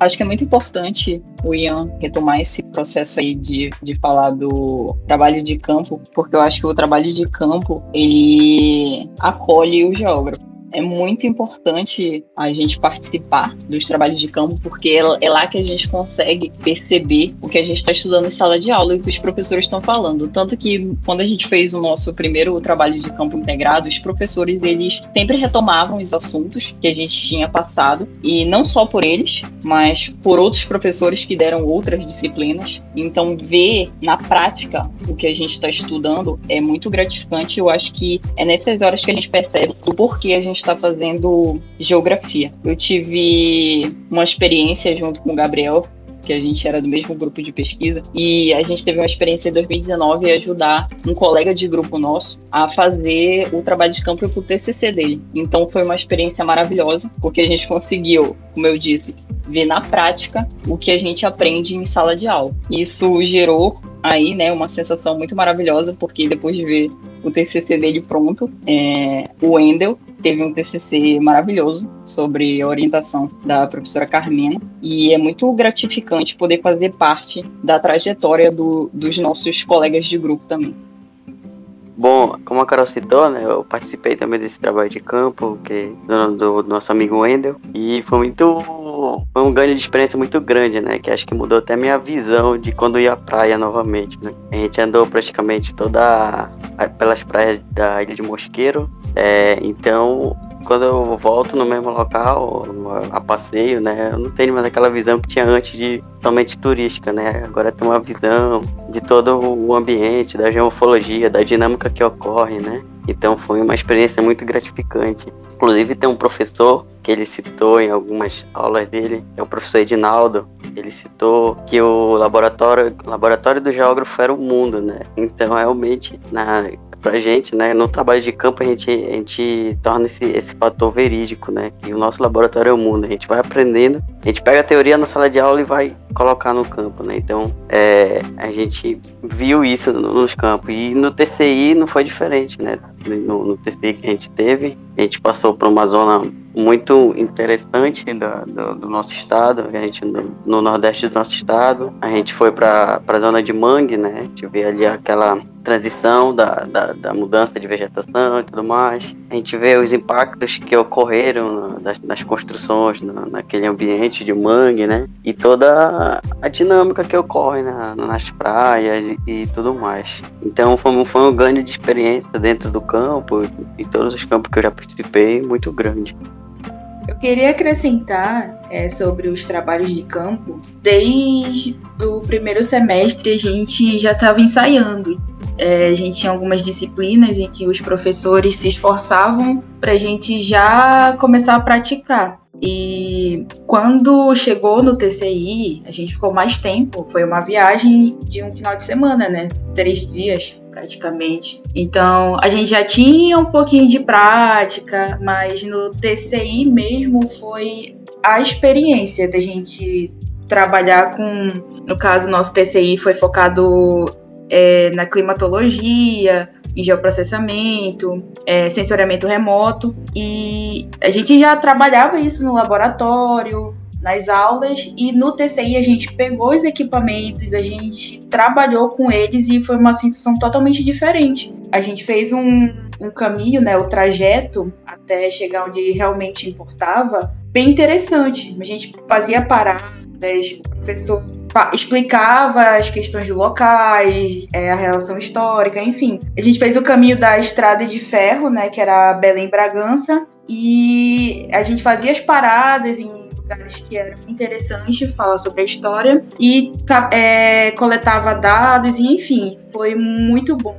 Acho que é muito importante o Ian retomar esse processo aí de, de falar do trabalho de campo, porque eu acho que o trabalho de campo, ele acolhe o geógrafo é muito importante a gente participar dos trabalhos de campo, porque é, é lá que a gente consegue perceber o que a gente está estudando em sala de aula e o que os professores estão falando. Tanto que quando a gente fez o nosso primeiro trabalho de campo integrado, os professores eles sempre retomavam os assuntos que a gente tinha passado, e não só por eles, mas por outros professores que deram outras disciplinas. Então, ver na prática o que a gente está estudando é muito gratificante. Eu acho que é nessas horas que a gente percebe o porquê a gente está fazendo geografia. Eu tive uma experiência junto com o Gabriel que a gente era do mesmo grupo de pesquisa, e a gente teve uma experiência em 2019 e ajudar um colega de grupo nosso a fazer o trabalho de campo para o TCC dele. Então foi uma experiência maravilhosa, porque a gente conseguiu, como eu disse, ver na prática o que a gente aprende em sala de aula. Isso gerou aí, né, uma sensação muito maravilhosa, porque depois de ver o TCC dele pronto, é, o Wendel teve um TCC maravilhoso sobre a orientação da professora Carmena e é muito gratificante poder fazer parte da trajetória do, dos nossos colegas de grupo também. Bom, como a Carol citou, né, eu participei também desse trabalho de campo que do, do nosso amigo Wendel e foi muito foi um ganho de experiência muito grande, né, que acho que mudou até minha visão de quando ia à praia novamente, né. A gente andou praticamente toda pelas praias da Ilha de Mosqueiro, é, então quando eu volto no mesmo local, a passeio, né, eu não tenho mais aquela visão que tinha antes de somente turística, né? Agora tem uma visão de todo o ambiente, da geomorfologia, da dinâmica que ocorre, né? Então foi uma experiência muito gratificante. Inclusive tem um professor que ele citou em algumas aulas dele, é o professor Edinaldo. Ele citou que o laboratório, laboratório do geógrafo era o mundo, né? Então realmente na pra gente, né? No trabalho de campo a gente, a gente torna esse, esse fator verídico, né? Que o nosso laboratório é o mundo. A gente vai aprendendo, a gente pega a teoria na sala de aula e vai colocar no campo, né? Então é, a gente viu isso nos campos. E no TCI não foi diferente, né? No, no TCI que a gente teve, a gente passou por uma zona muito interessante da, do, do, nosso estado, a gente no, no, nordeste do nosso estado, a gente foi para a zona de mangue, né? A gente vê ali aquela transição da, da, da, mudança de vegetação e tudo mais. A gente vê os impactos que ocorreram nas, nas construções, na, naquele ambiente de mangue, né? E toda a dinâmica que ocorre na, nas praias e, e, tudo mais. Então foi, foi um ganho de experiência dentro do campo e todos os campos que eu já participei muito grande. Eu queria acrescentar é, sobre os trabalhos de campo. Desde o primeiro semestre a gente já estava ensaiando. É, a gente tinha algumas disciplinas em que os professores se esforçavam para a gente já começar a praticar. E quando chegou no TCI, a gente ficou mais tempo. Foi uma viagem de um final de semana, né? Três dias praticamente. Então, a gente já tinha um pouquinho de prática, mas no TCI mesmo foi a experiência da gente trabalhar com, no caso, nosso TCI foi focado é, na climatologia, em geoprocessamento, é, sensoriamento remoto, e a gente já trabalhava isso no laboratório, nas aulas e no TCI a gente pegou os equipamentos, a gente trabalhou com eles e foi uma sensação totalmente diferente. A gente fez um, um caminho, né, o trajeto até chegar onde realmente importava, bem interessante. A gente fazia paradas, o professor explicava as questões de locais, é, a relação histórica, enfim. A gente fez o caminho da estrada de ferro, né, que era Belém Bragança, e a gente fazia as paradas em lugares que era interessante falar sobre a história e é, coletava dados e enfim, foi muito bom.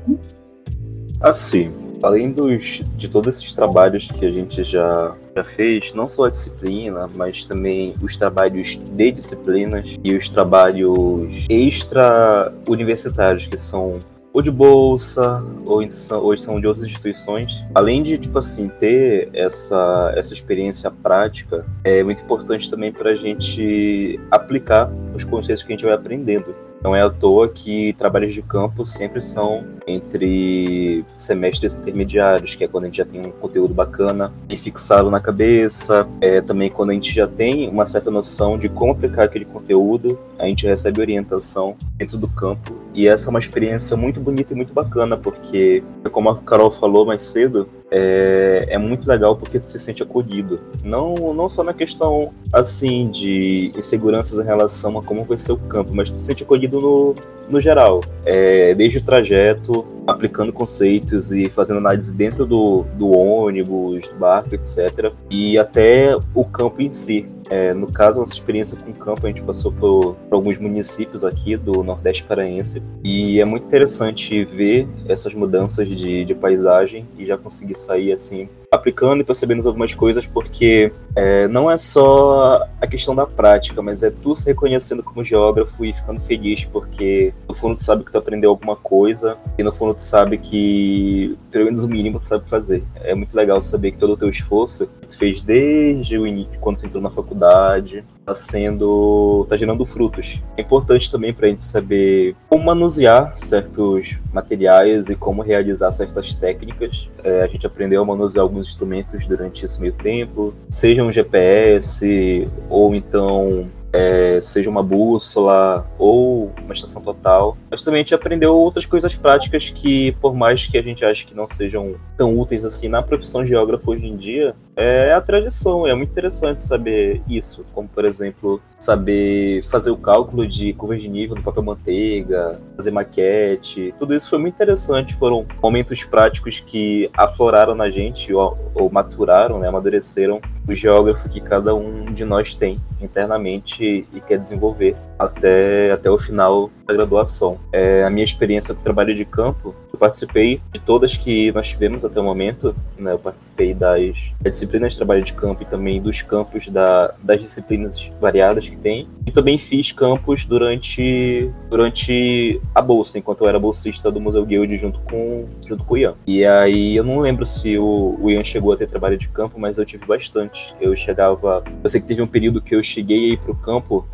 Assim, além dos, de todos esses trabalhos que a gente já, já fez, não só a disciplina, mas também os trabalhos de disciplinas e os trabalhos extra-universitários, que são ou de bolsa, ou, são, ou são de outras instituições. Além de, tipo assim, ter essa, essa experiência prática, é muito importante também para a gente aplicar os conceitos que a gente vai aprendendo. Não é à toa que trabalhos de campo sempre são entre semestres intermediários, que é quando a gente já tem um conteúdo bacana e fixado na cabeça. É também quando a gente já tem uma certa noção de como aplicar aquele conteúdo, a gente recebe orientação dentro do campo. E essa é uma experiência muito bonita e muito bacana, porque, como a Carol falou mais cedo, é, é, muito legal porque tu se sente acolhido. Não, não só na questão, assim, de inseguranças em relação a como vai ser o campo, mas tu se sente acolhido no, no geral. É, desde o trajeto, aplicando conceitos e fazendo análise dentro do, do ônibus, do barco, etc. E até o campo em si. É, no caso, nossa experiência com o campo, a gente passou por, por, alguns municípios aqui do Nordeste Paraense e é muito interessante ver essas mudanças de, de paisagem e já conseguir sair assim aplicando e percebendo algumas coisas, porque é, não é só a questão da prática, mas é tu se reconhecendo como geógrafo e ficando feliz, porque no fundo tu sabe que tu aprendeu alguma coisa e no fundo tu sabe que pelo menos o mínimo tu sabe fazer. É muito legal saber que todo o teu esforço tu fez desde o início, quando tu entrou na faculdade, está sendo tá gerando frutos. É importante também para a gente saber como manusear certos materiais e como realizar certas técnicas. É, a gente aprendeu a manusear alguns instrumentos durante esse meio tempo, seja um GPS ou então é, seja uma bússola ou uma estação total. Mas também a gente aprendeu outras coisas práticas que, por mais que a gente ache que não sejam tão úteis assim na profissão de geógrafo hoje em dia, é a tradição. É muito interessante saber isso, como por exemplo saber fazer o cálculo de curvas de nível do papel manteiga, fazer maquete. Tudo isso foi muito interessante. Foram momentos práticos que afloraram na gente ou, ou maturaram, né, amadureceram o geógrafo que cada um de nós tem internamente e quer desenvolver até, até o final da graduação. É, a minha experiência com trabalho de campo, eu participei de todas que nós tivemos até o momento. Né? Eu participei das, disciplinas de trabalho de campo e também dos campos da, das disciplinas variadas que tem. E também fiz campos durante, durante a bolsa, enquanto eu era bolsista do Museu Guild junto com, junto com o Ian. E aí eu não lembro se o, o Ian chegou a ter trabalho de campo, mas eu tive bastante. Eu chegava. Eu sei que teve um período que eu cheguei aí pro campo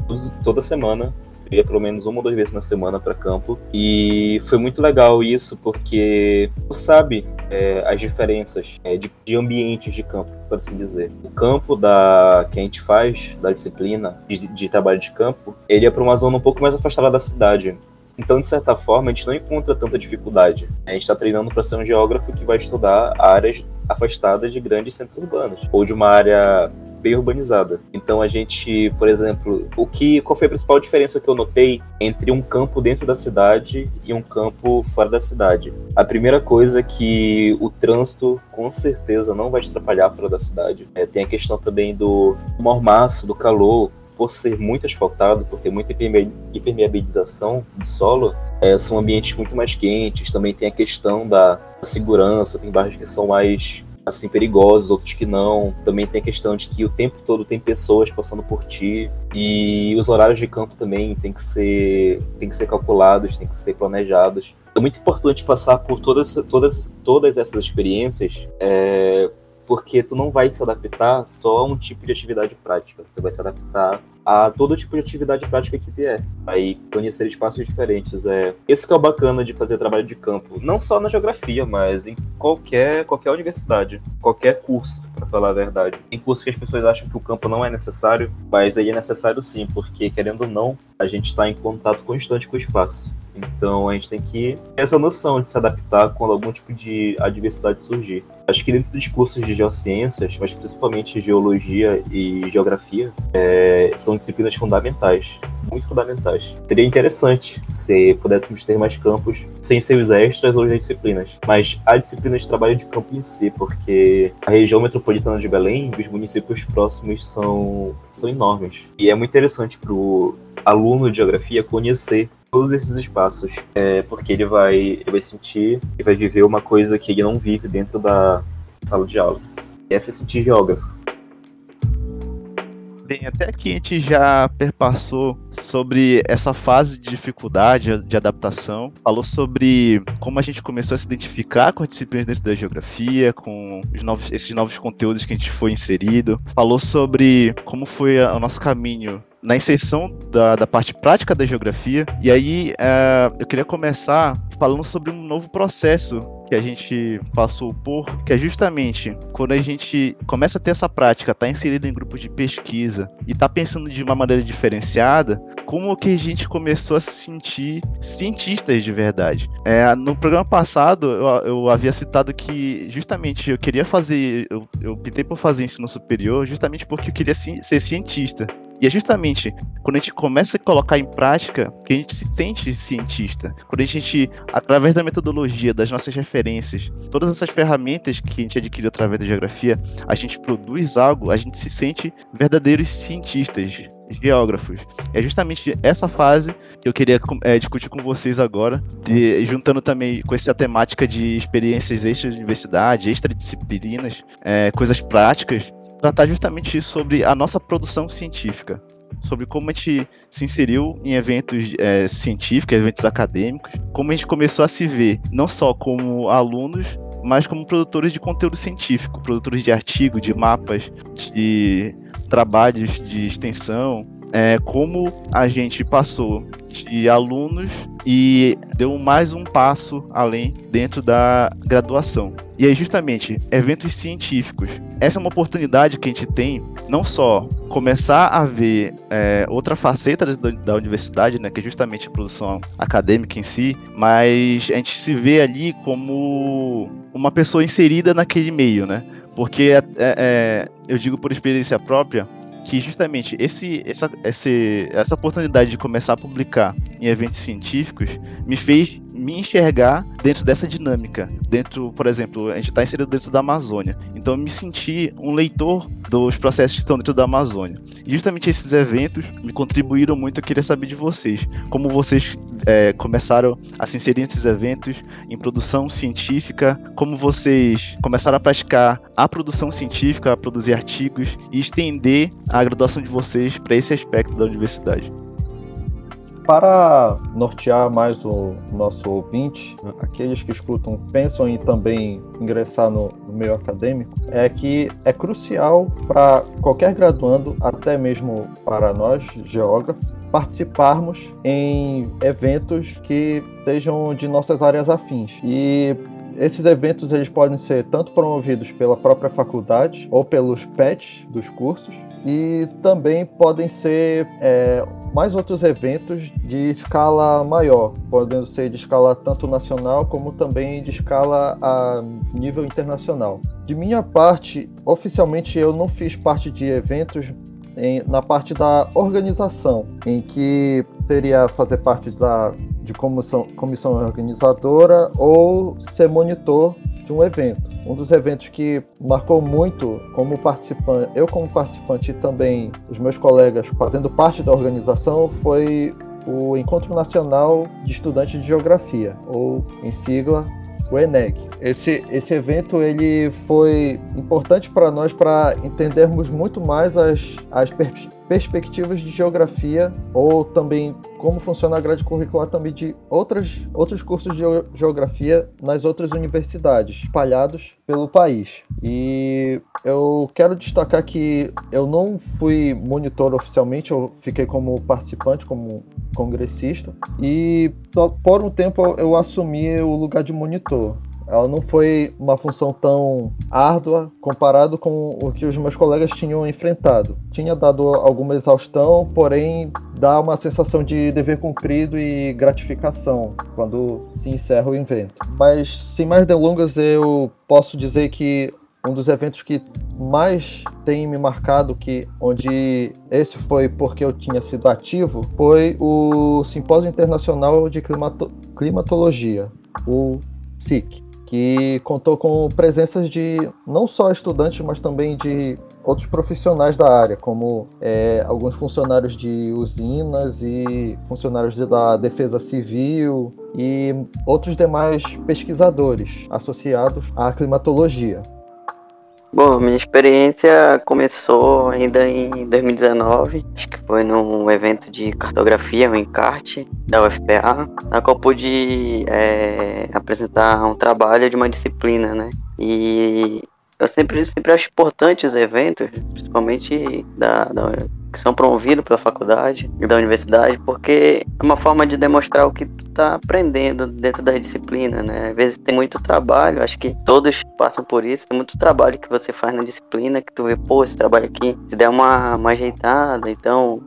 toda semana ia pelo menos uma ou duas vezes na semana para campo. E foi muito legal isso, porque tu sabe é, as diferenças é, de, de, ambientes de campo, por assim dizer. O campo da que a gente faz, da disciplina de, de trabalho de campo, ele é para uma zona um pouco mais afastada da cidade. Então, de certa forma, a gente não encontra tanta dificuldade. A gente está treinando para ser um geógrafo que vai estudar áreas afastadas de grandes centros urbanos, ou de uma área bem urbanizada. Então a gente, por exemplo, o que qual foi a principal diferença que eu notei entre um campo dentro da cidade e um campo fora da cidade? A primeira coisa é que o trânsito com certeza não vai te atrapalhar fora da cidade. É, tem a questão também do mormaço, do calor, por ser muito asfaltado, por ter muita impermeabilização do solo, é, são ambientes muito mais quentes. Também tem a questão da, segurança, tem bairros que são mais assim perigosos, outros que não. Também tem a questão de que o tempo todo tem pessoas passando por ti e os horários de campo também tem que ser tem que ser calculados, tem que ser planejados. É muito importante passar por todas todas todas essas experiências é, porque tu não vai se adaptar só a um tipo de atividade prática, tu vai se adaptar a todo tipo de atividade prática que vier. Aí conhecer espaços diferentes. É esse que é o bacana de fazer trabalho de campo, não só na geografia, mas em qualquer qualquer universidade, qualquer curso, para falar a verdade. Tem cursos que as pessoas acham que o campo não é necessário, mas aí é necessário sim, porque querendo ou não, a gente está em contato constante com o espaço. Então a gente tem que ter essa noção de se adaptar quando algum tipo de adversidade surgir. Acho que dentro dos cursos de geociências, mas principalmente geologia e geografia, é, são disciplinas fundamentais, muito fundamentais. Seria interessante se pudéssemos ter mais campos sem ser os extras ou as disciplinas, mas a disciplina de trabalho de campo em si, porque a região metropolitana de Belém os municípios próximos são, são enormes. E é muito interessante para o aluno de geografia conhecer todos esses espaços, é, porque ele vai, ele vai sentir e vai viver uma coisa que ele não vive dentro da sala de aula. E essa é sentir geógrafo. Bem, até aqui a gente já perpassou sobre essa fase de dificuldade, de adaptação. Falou sobre como a gente começou a se identificar com as disciplinas dentro da geografia, com novos, esses novos conteúdos que a gente foi inserido. Falou sobre como foi o nosso caminho na inserção da, da parte prática da geografia. E aí uh, eu queria começar falando sobre um novo processo que a gente passou por, que é justamente quando a gente começa a ter essa prática, tá inserido em grupos de pesquisa e tá pensando de uma maneira diferenciada, como que a gente começou a se sentir cientistas de verdade. É, no programa passado, eu, eu, havia citado que justamente eu queria fazer, eu, eu optei por fazer ensino superior justamente porque eu queria ser cientista. E é justamente quando a gente começa a colocar em prática que a gente se sente cientista. Quando a gente, através da metodologia, das nossas referências, todas essas ferramentas que a gente adquiriu através da geografia, a gente produz algo, a gente se sente verdadeiros cientistas, geógrafos. É justamente essa fase que eu queria é, discutir com vocês agora, de, juntando também com essa temática de experiências extra de universidade, extradisciplinas, é, coisas práticas, tratar justamente sobre a nossa produção científica, sobre como a gente se inseriu em eventos é, científicos, eventos acadêmicos, como a gente começou a se ver não só como alunos, mas como produtores de conteúdo científico, produtores de artigos, de mapas, de trabalhos de extensão, é, como a gente passou de alunos e deu mais um passo além dentro da graduação. E aí, justamente, eventos científicos. Essa é uma oportunidade que a gente tem, não só começar a ver é, outra faceta da, da, universidade, né, que é justamente a produção acadêmica em si, mas a gente se vê ali como uma pessoa inserida naquele meio, né? Porque é, é, eu digo por experiência própria, que justamente esse, essa, esse, essa oportunidade de começar a publicar em eventos científicos me fez me enxergar dentro dessa dinâmica. Dentro, por exemplo, a gente está inserido dentro da Amazônia. Então eu me senti um leitor dos processos que estão dentro da Amazônia. E justamente esses eventos me contribuíram muito. Eu queria saber de vocês. Como vocês é, começaram a se inserir nesses eventos em produção científica, como vocês começaram a praticar a produção científica, a produzir artigos e estender a graduação de vocês para esse aspecto da universidade. Para nortear mais o nosso ouvinte, aqueles que escutam pensam em também ingressar no, no meio acadêmico, é que é crucial para qualquer graduando, até mesmo para nós, geógrafos, participarmos em eventos que sejam de nossas áreas afins. E esses eventos eles podem ser tanto promovidos pela própria faculdade ou pelos PETs dos cursos, e também podem ser é, mais outros eventos de escala maior, podendo ser de escala tanto nacional como também de escala a nível internacional. De minha parte, oficialmente eu não fiz parte de eventos em, na parte da organização, em que teria fazer parte da de comissão, comissão organizadora ou ser monitor de um evento. Um dos eventos que marcou muito como participante, eu como participante e também os meus colegas fazendo parte da organização foi o Encontro Nacional de Estudantes de Geografia, ou em sigla o ENEG. Esse, esse evento ele foi importante para nós para entendermos muito mais as, as per perspectivas de geografia ou também como funciona a grade curricular também de outras, outros cursos de geografia nas outras universidades espalhados pelo país. E eu quero destacar que eu não fui monitor oficialmente, eu fiquei como participante, como congressista, e por um tempo eu assumi o lugar de monitor ela não foi uma função tão árdua comparado com o que os meus colegas tinham enfrentado. Tinha dado alguma exaustão, porém dá uma sensação de dever cumprido e gratificação quando se encerra o evento. Mas sem mais delongas, eu posso dizer que um dos eventos que mais tem me marcado que onde esse foi porque eu tinha sido ativo foi o Simpósio Internacional de Climato Climatologia, o SIC que contou com presenças de não só estudantes, mas também de outros profissionais da área, como é, alguns funcionários de usinas e funcionários da defesa civil e outros demais pesquisadores associados à climatologia. Bom, minha experiência começou ainda em 2019, acho que foi num evento de cartografia, um encarte da UFPA, na qual pude é, apresentar um trabalho de uma disciplina, né? E eu sempre, sempre acho importante os eventos, principalmente da, da que são promovidos pela faculdade e da universidade, porque é uma forma de demonstrar o que tu tá aprendendo dentro da disciplina, né? Às vezes tem muito trabalho, acho que todos passam por isso, tem muito trabalho que você faz na disciplina, que tu vê, pô, esse trabalho aqui, se der uma, uma ajeitada, então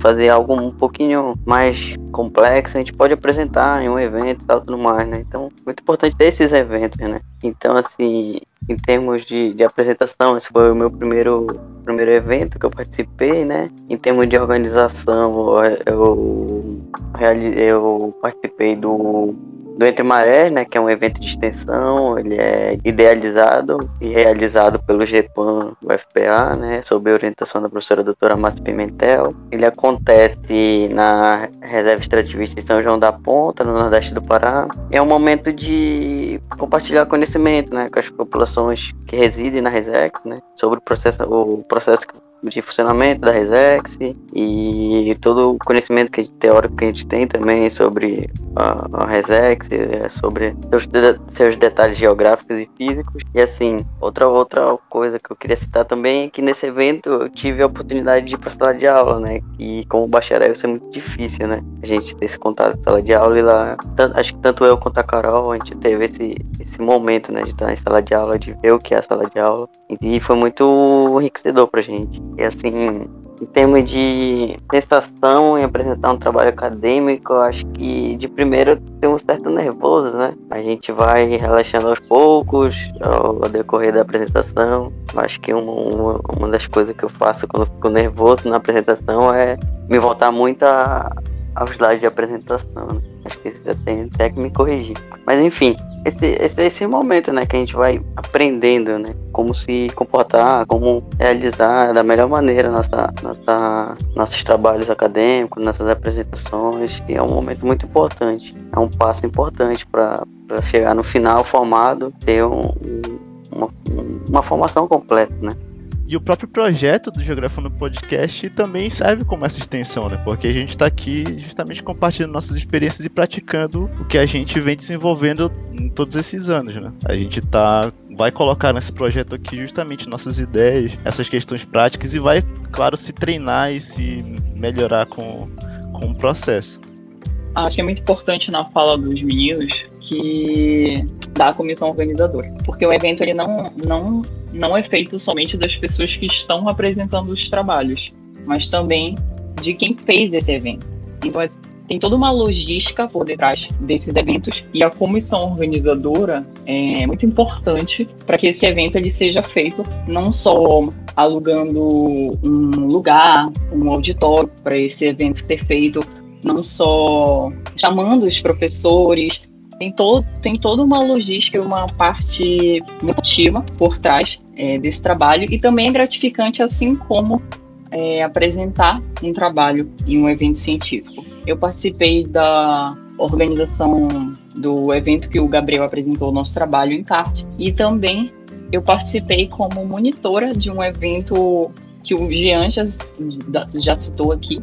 fazer algo um pouquinho mais complexo, a gente pode apresentar em um evento e tal, tudo mais, né? Então, muito importante ter esses eventos, né? Então, assim, em termos de, de apresentação, esse foi o meu primeiro, primeiro evento que eu participei, né? Em termos de organização, eu, eu, eu participei do do Entre Marés, né, que é um evento de extensão, ele é idealizado e realizado pelo GEPAN UFPA, né, sob orientação da professora doutora Márcia Pimentel. Ele acontece na Reserva Extrativista de São João da Ponta, no Nordeste do Pará. É um momento de compartilhar conhecimento, né, com as populações que residem na Resex, né, sobre o processo, o processo de funcionamento da Resex e todo o conhecimento que, teórico que a gente tem também sobre a, a Resex, é, sobre seus, seus detalhes geográficos e físicos. E assim, outra outra coisa que eu queria citar também é que nesse evento eu tive a oportunidade de ir para sala de aula, né? E como bacharel isso é muito difícil, né? A gente ter esse contato com sala de aula e lá, tanto, acho que tanto eu quanto a Carol, a gente teve esse, esse momento, né? De estar em sala de aula, de ver o que é a sala de aula. E foi muito enriquecedor pra gente. E assim, em termos de sensação em apresentar um trabalho acadêmico, eu acho que de primeiro tem um certo nervoso, né? A gente vai relaxando aos poucos ao, decorrer da apresentação. Eu acho que uma, uma, uma, das coisas que eu faço quando fico nervoso na apresentação é me voltar muito a, ao slide de apresentação. Né? Acho que você tem até que me corrigir. Mas enfim, esse, esse, esse momento, né, que a gente vai aprendendo, né, como se comportar, como realizar da melhor maneira nossa, nossa, nossos trabalhos acadêmicos, nossas apresentações, que é um momento muito importante, é um passo importante para chegar no final formado, ter um, uma, uma formação completa, né. E o próprio projeto do Geografando Podcast também serve como essa extensão, né? Porque a gente está aqui justamente compartilhando nossas experiências e praticando o que a gente vem desenvolvendo em todos esses anos, né? A gente tá vai colocar nesse projeto aqui justamente nossas ideias, essas questões práticas e vai, claro, se treinar e se melhorar com, com o processo. Acho que é muito importante na fala dos meninos que da comissão organizadora, porque o evento ele não não não é feito somente das pessoas que estão apresentando os trabalhos, mas também de quem fez esse evento. Então, é, tem toda uma logística por detrás desses eventos e a comissão organizadora é muito importante para que esse evento ele seja feito não só alugando um lugar, um auditório para esse evento ser feito, não só chamando os professores, tem, todo, tem toda uma logística, uma parte motiva por trás é, desse trabalho e também é gratificante, assim como é, apresentar um trabalho em um evento científico. Eu participei da organização do evento que o Gabriel apresentou o nosso trabalho em CART e também eu participei como monitora de um evento que o Jean já, já citou aqui,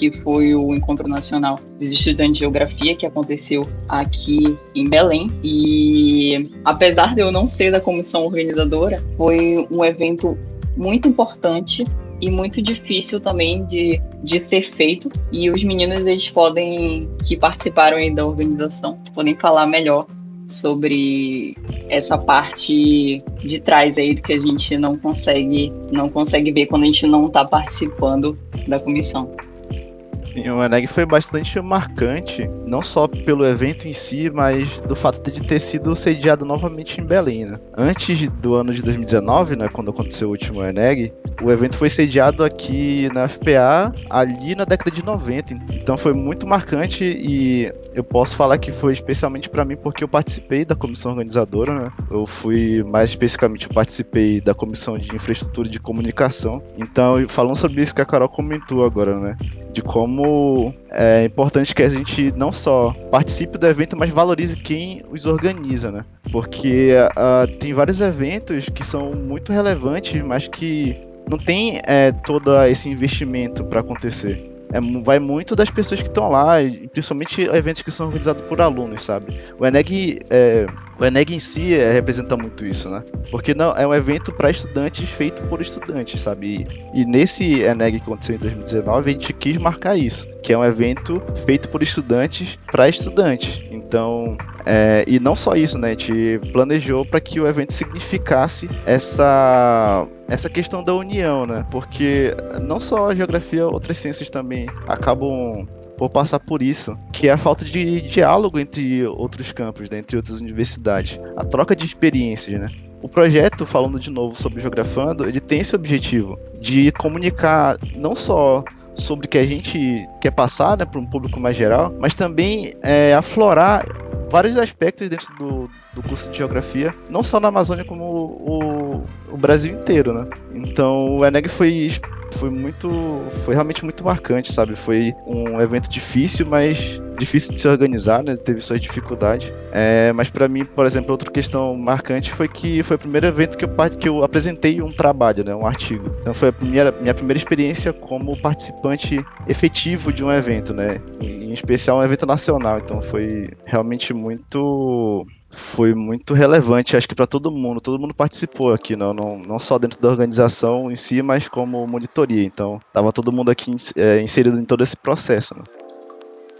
que foi o Encontro Nacional dos Estudantes de Geografia, que aconteceu aqui em Belém. E apesar de eu não ser da comissão organizadora, foi um evento muito importante e muito difícil também de, de ser feito. E os meninos, eles podem, que participaram da organização, podem falar melhor sobre essa parte de trás aí que a gente não consegue não consegue ver quando a gente não está participando da comissão. O Eneg foi bastante marcante, não só pelo evento em si, mas do fato de ter sido sediado novamente em Belém. Né? Antes do ano de 2019, né, quando aconteceu o último Eneg, o evento foi sediado aqui na FPA ali na década de 90. Então foi muito marcante e eu posso falar que foi especialmente para mim porque eu participei da comissão organizadora, né? Eu fui mais especificamente eu participei da comissão de infraestrutura de comunicação. Então, falando sobre isso que a Carol comentou agora, né? de como é importante que a gente não só participe do evento, mas valorize quem os organiza, né? Porque uh, tem vários eventos que são muito relevantes, mas que não tem é, todo esse investimento para acontecer. É, vai muito das pessoas que estão lá, principalmente eventos que são organizados por alunos, sabe? O Eneg é, o Eneg em si é, representa muito isso, né? Porque não é um evento para estudantes feito por estudantes, sabe? E, e nesse Eneg que aconteceu em 2019, a gente quis marcar isso, que é um evento feito por estudantes para estudantes. Então, é, e não só isso, né? A gente planejou para que o evento significasse essa essa questão da união, né? Porque não só a geografia, outras ciências também acabam por passar por isso, que é a falta de diálogo entre outros campos, né, entre outras universidades, a troca de experiências, né? O projeto, falando de novo sobre Geografando, ele tem esse objetivo de comunicar não só sobre o que a gente quer passar né, para um público mais geral, mas também é, aflorar vários aspectos dentro do, do curso de geografia, não só na Amazônia, como o, o, o Brasil inteiro, né? Então o Eneg foi foi muito. Foi realmente muito marcante, sabe? Foi um evento difícil, mas difícil de se organizar, né? Teve suas dificuldades. É, mas para mim, por exemplo, outra questão marcante foi que foi o primeiro evento que eu, que eu apresentei um trabalho, né? Um artigo. Então foi a primeira, minha primeira experiência como participante efetivo de um evento, né? Em especial um evento nacional. Então foi realmente muito foi muito relevante, acho que para todo mundo. Todo mundo participou aqui, não, não, não só dentro da organização em si, mas como monitoria. Então, estava todo mundo aqui é, inserido em todo esse processo. Né?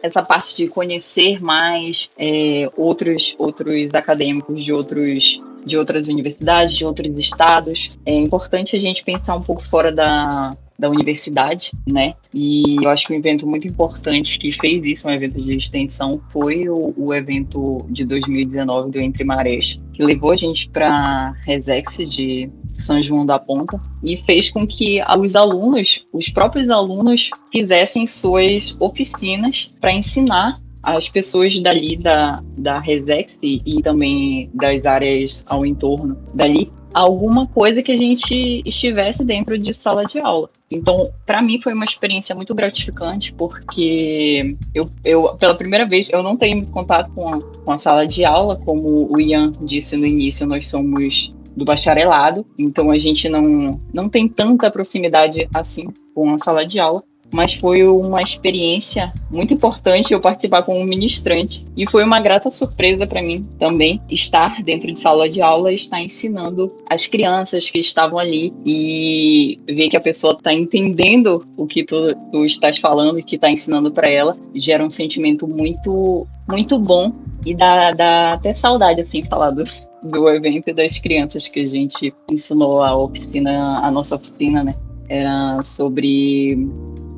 Essa parte de conhecer mais é, outros, outros acadêmicos de, outros, de outras universidades, de outros estados, é importante a gente pensar um pouco fora da, da universidade, né? E eu acho que um evento muito importante que fez isso, um evento de extensão, foi o, o evento de 2019 do Entre Marés, que levou a gente para Resex de São João da Ponta e fez com que os alunos, os próprios alunos, fizessem suas oficinas para ensinar as pessoas dali da, da Resex e também das áreas ao entorno dali alguma coisa que a gente estivesse dentro de sala de aula. Então, para mim foi uma experiência muito gratificante, porque eu, eu, pela primeira vez, eu não tenho contato com a, com a sala de aula, como o Ian disse no início, nós somos do bacharelado, então a gente não, não tem tanta proximidade assim com a sala de aula mas foi uma experiência muito importante eu participar como ministrante. E foi uma grata surpresa para mim também estar dentro de sala de aula estar ensinando as crianças que estavam ali e ver que a pessoa está entendendo o que tu, tu estás falando e que está ensinando para ela gera um sentimento muito muito bom e dá, dá até saudade assim falar do, do evento e das crianças que a gente ensinou a oficina a nossa oficina né? Era sobre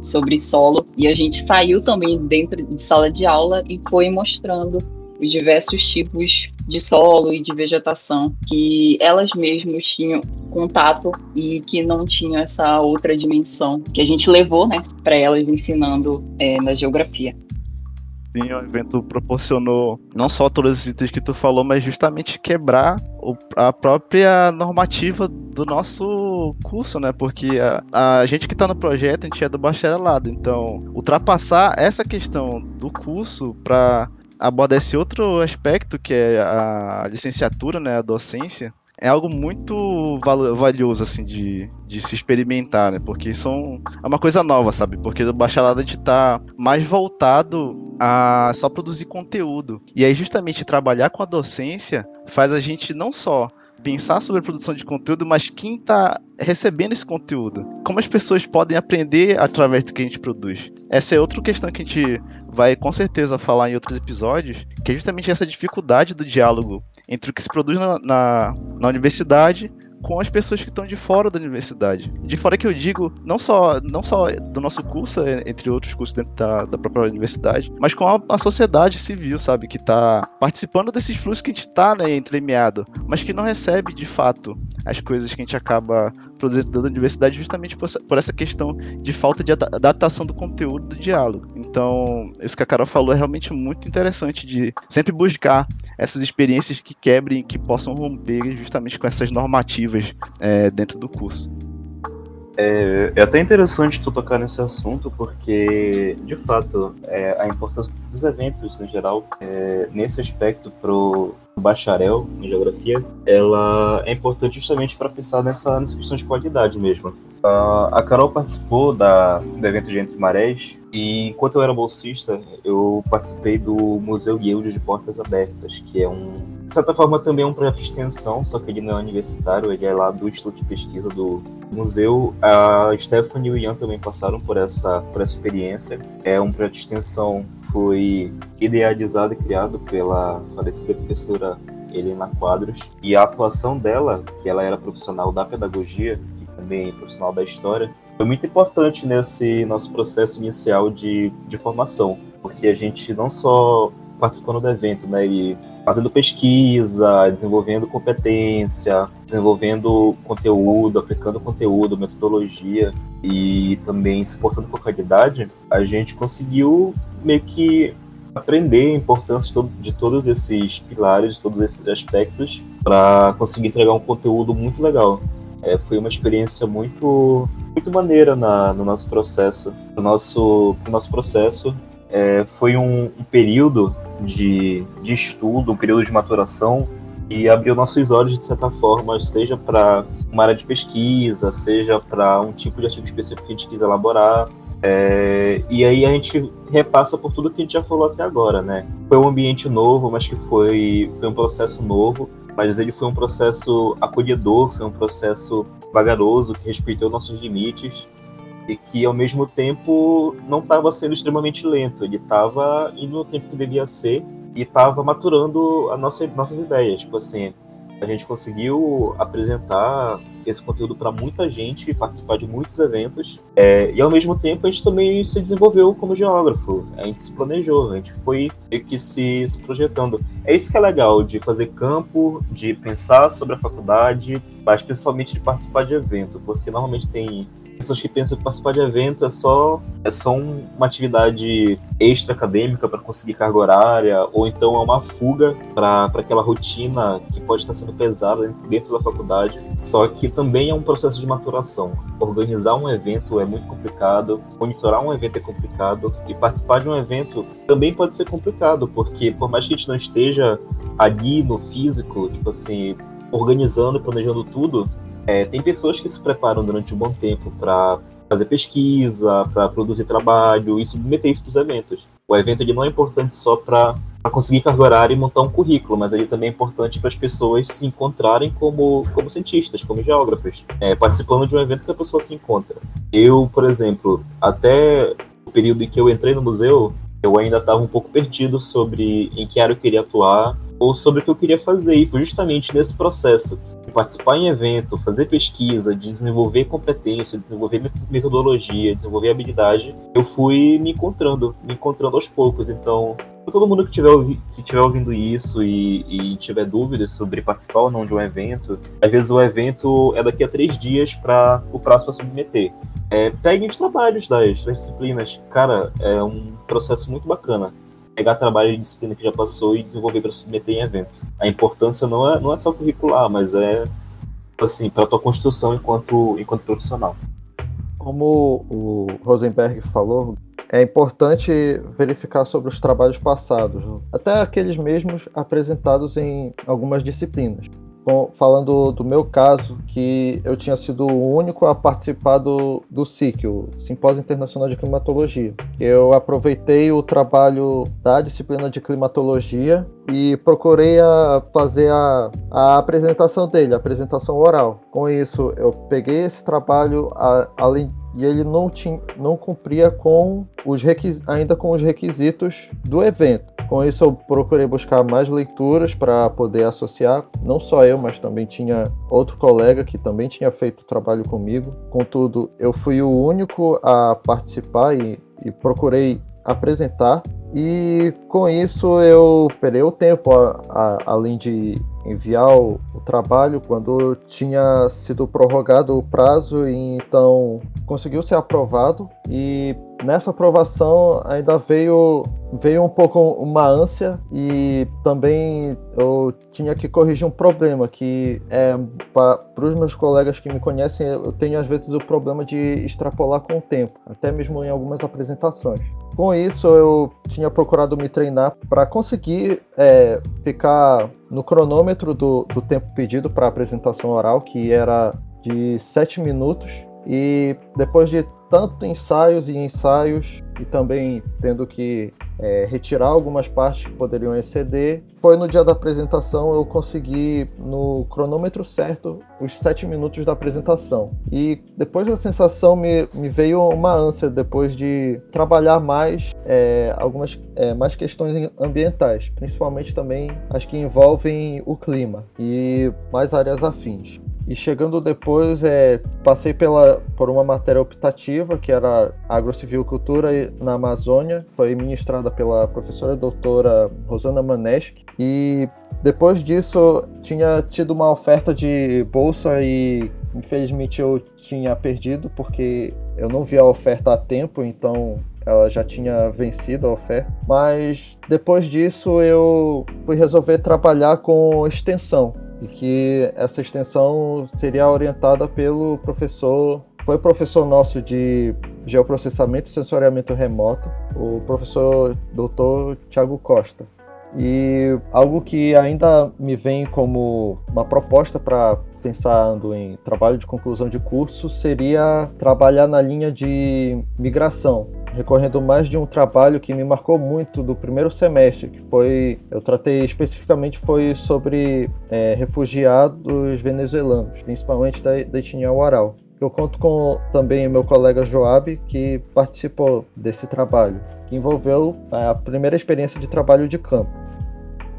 sobre solo e a gente saiu também dentro de sala de aula e foi mostrando os diversos tipos de solo e de vegetação que elas mesmas tinham contato e que não tinham essa outra dimensão que a gente levou, né, para elas ensinando é, na geografia. O evento proporcionou não só todos os itens que tu falou, mas justamente quebrar o, a própria normativa do nosso curso, né? Porque a, a gente que está no projeto, a gente é do bacharelado. Então, ultrapassar essa questão do curso para abordar esse outro aspecto que é a licenciatura, né, a docência, é algo muito valioso, assim, de, de se experimentar, né? Porque são, é uma coisa nova, sabe? Porque o bacharelado a gente tá mais voltado a só produzir conteúdo. E aí, justamente, trabalhar com a docência faz a gente não só pensar sobre a produção de conteúdo, mas quem está recebendo esse conteúdo. Como as pessoas podem aprender através do que a gente produz. Essa é outra questão que a gente vai com certeza falar em outros episódios, que é justamente essa dificuldade do diálogo entre o que se produz na, na, na universidade com as pessoas que estão de fora da universidade. De fora que eu digo, não só, não só do nosso curso, é, entre outros cursos dentro da, da própria universidade, mas com a, a sociedade civil, sabe? Que está participando desses fluxos que a gente está né, entremeado, mas que não recebe de fato as coisas que a gente acaba produzindo da universidade justamente por, por essa questão de falta de adaptação do conteúdo do diálogo. Então, isso que a Carol falou é realmente muito interessante de sempre buscar essas experiências que quebrem, que possam romper justamente com essas normativas é, dentro do curso. É, é, até interessante tu tocar nesse assunto, porque, de fato, é, a importância dos eventos em geral, é, nesse aspecto pro bacharel em geografia, ela é importante justamente para pensar nessa, nessa questão de qualidade mesmo. Uh, a Carol participou da, do evento de Entre Marés, e enquanto eu era bolsista, eu participei do Museu Guilde de Portas Abertas, que é um de certa forma também é um projeto de extensão, só que ele não é universitário, ele é lá do Instituto de Pesquisa do museu. A Stephanie e o Ian também passaram por essa, por essa experiência. É um projeto de extensão foi idealizado e criado pela falecida professora Helena Quadros. E a atuação dela, que ela era profissional da pedagogia e também profissional da história, foi muito importante nesse nosso processo inicial de, de formação, porque a gente não só participando do evento, né, e fazendo pesquisa, desenvolvendo competência, desenvolvendo conteúdo, aplicando conteúdo, metodologia e também se portando com qualidade, a gente conseguiu meio que aprender a importância de, todo, de todos esses pilares, de todos esses aspectos, para conseguir entregar um conteúdo muito legal. É, foi uma experiência muito, muito maneira na, no nosso processo. No nosso, no nosso processo, é, foi um, um período de, de estudo, um período de maturação e abriu nossos olhos de certa forma, seja para uma área de pesquisa, seja para um tipo de artigo específico que a gente quis elaborar. É, e aí a gente repassa por tudo que a gente já falou até agora, né? Foi um ambiente novo, mas que foi, foi um processo novo, mas ele foi um processo acolhedor, foi um processo vagaroso, que respeitou nossos limites e que ao mesmo tempo não estava sendo extremamente lento, ele estava indo no tempo que devia ser e estava maturando a nossa, nossas ideias. Tipo assim, a gente conseguiu apresentar esse conteúdo para muita gente, participar de muitos eventos, é, e ao mesmo tempo a gente também se desenvolveu como geógrafo, a gente se planejou, a gente foi meio que se, se projetando. É isso que é legal, de fazer campo, de pensar sobre a faculdade, mas principalmente de participar de evento, porque normalmente tem pessoas que pensam que participar de evento é só, é só um, uma atividade extra acadêmica para conseguir carga horária, ou então é uma fuga para aquela rotina que pode estar sendo pesada dentro da faculdade. Só que também é um processo de maturação. Organizar um evento é muito complicado, monitorar um evento é complicado, e participar de um evento também pode ser complicado, porque por mais que a gente não esteja ali no físico, tipo assim, organizando, planejando tudo, é, tem pessoas que se preparam durante um bom tempo para fazer pesquisa, para produzir trabalho e submeter isso para os eventos. O evento ele não é importante só para conseguir carga horária e montar um currículo, mas ele também é importante para as pessoas se encontrarem como, como cientistas, como geógrafos, é, participando de um evento que a pessoa se encontra. Eu, por exemplo, até o período em que eu entrei no museu, eu ainda estava um pouco perdido sobre em que área eu queria atuar ou sobre o que eu queria fazer. E foi justamente nesse processo participar em evento, fazer pesquisa, de desenvolver competência, desenvolver metodologia, desenvolver habilidade, eu fui me encontrando, me encontrando aos poucos. Então, todo mundo que estiver que tiver ouvindo isso e, e tiver dúvidas sobre participar ou não de um evento, às vezes o evento é daqui a três dias para o prazo para submeter. É, peguem os trabalhos das, das disciplinas. Cara, é um processo muito bacana pegar trabalho de disciplina que já passou e desenvolver para submeter em eventos. A importância não é, não é só curricular, mas é assim para tua construção enquanto enquanto profissional. Como o Rosenberg falou, é importante verificar sobre os trabalhos passados, até aqueles mesmos apresentados em algumas disciplinas falando do meu caso, que eu tinha sido o único a participar do, do SIC, o Simpósio Internacional de Climatologia. Eu aproveitei o trabalho da disciplina de climatologia e procurei a fazer a, a apresentação dele, a apresentação oral. Com isso, eu peguei esse trabalho, a, além e ele não, tinha, não cumpria com os ainda com os requisitos do evento. Com isso, eu procurei buscar mais leituras para poder associar. Não só eu, mas também tinha outro colega que também tinha feito trabalho comigo. Contudo, eu fui o único a participar e, e procurei apresentar. E com isso eu perei o tempo, a, a, além de enviar o, o, trabalho quando tinha sido prorrogado o prazo e então conseguiu ser aprovado e nessa aprovação ainda veio veio um pouco uma ânsia e também eu tinha que corrigir um problema que é para os meus colegas que me conhecem eu tenho às vezes o problema de extrapolar com o tempo até mesmo em algumas apresentações. Com isso eu tinha procurado me treinar para conseguir é, ficar no cronômetro do, do tempo pedido para apresentação oral que era de 7 minutos e depois de tanto ensaios e ensaios, e também tendo que é, retirar algumas partes que poderiam exceder, foi no dia da apresentação eu consegui, no cronômetro certo, os sete minutos da apresentação. E depois da sensação me, me veio uma ânsia, depois de trabalhar mais é, algumas é, mais questões ambientais, principalmente também as que envolvem o clima e mais áreas afins. E chegando depois, é, passei pela, por uma matéria optativa, que era Agrocivilicultura na Amazônia, foi ministrada pela professora doutora Rosana Maneski. E depois disso, tinha tido uma oferta de bolsa e infelizmente eu tinha perdido, porque eu não vi a oferta a tempo, então ela já tinha vencido a oferta. Mas depois disso, eu fui resolver trabalhar com extensão e que essa extensão seria orientada pelo professor, foi professor nosso de geoprocessamento e sensoriamento remoto, o professor Dr. Tiago Costa. E algo que ainda me vem como uma proposta para pensando em trabalho de conclusão de curso seria trabalhar na linha de migração, recorrendo mais de um trabalho que me marcou muito do primeiro semestre, que foi, eu tratei especificamente foi sobre é, refugiados venezuelanos, principalmente da, da etnia Uaral. Eu conto com também meu colega Joab, que participou desse trabalho, que envolveu a primeira experiência de trabalho de campo.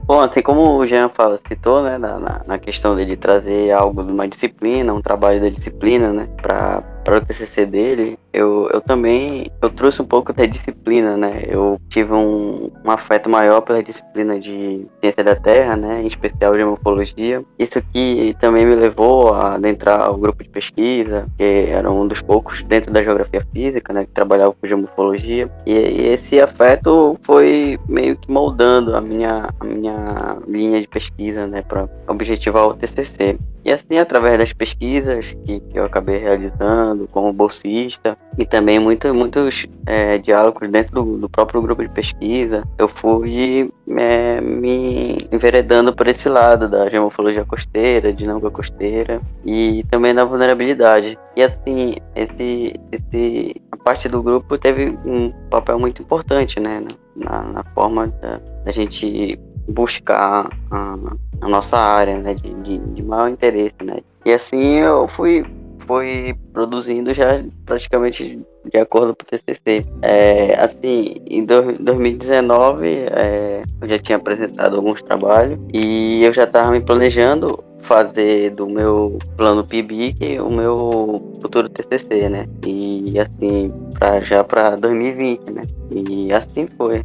Bom, assim como o Jean fala, citou, né, na, na questão dele trazer algo de uma disciplina, um trabalho da disciplina, né, para o TCC dele, eu, eu também eu trouxe um pouco da disciplina, né? Eu tive um, um afeto maior pela disciplina de ciência da Terra, né? Em especial de morfologia. Isso que também me levou a adentrar o grupo de pesquisa, que era um dos poucos dentro da geografia física, né? Que trabalhava com geomorfologia. E, e esse afeto foi meio que moldando a minha, a minha linha de pesquisa, né? Para objetivar o TCC. E assim, através das pesquisas que, que eu acabei realizando como bolsista e também muito, muitos é, diálogos dentro do, do, próprio grupo de pesquisa, eu fui é, me enveredando por esse lado da geomorfologia costeira, dinâmica costeira e também da vulnerabilidade. E assim, esse, esse, a parte do grupo teve um papel muito importante né, na, na forma da, da gente buscar a, a nossa área né, de, de, de, maior interesse. Né? E assim eu fui, fui produzindo já praticamente de acordo com o TCC. É, assim, em do, 2019 é, eu já tinha apresentado alguns trabalhos e eu já estava me planejando fazer do meu plano PIBIC o meu futuro TCC, né? E assim, pra, já para 2020, né? E assim foi.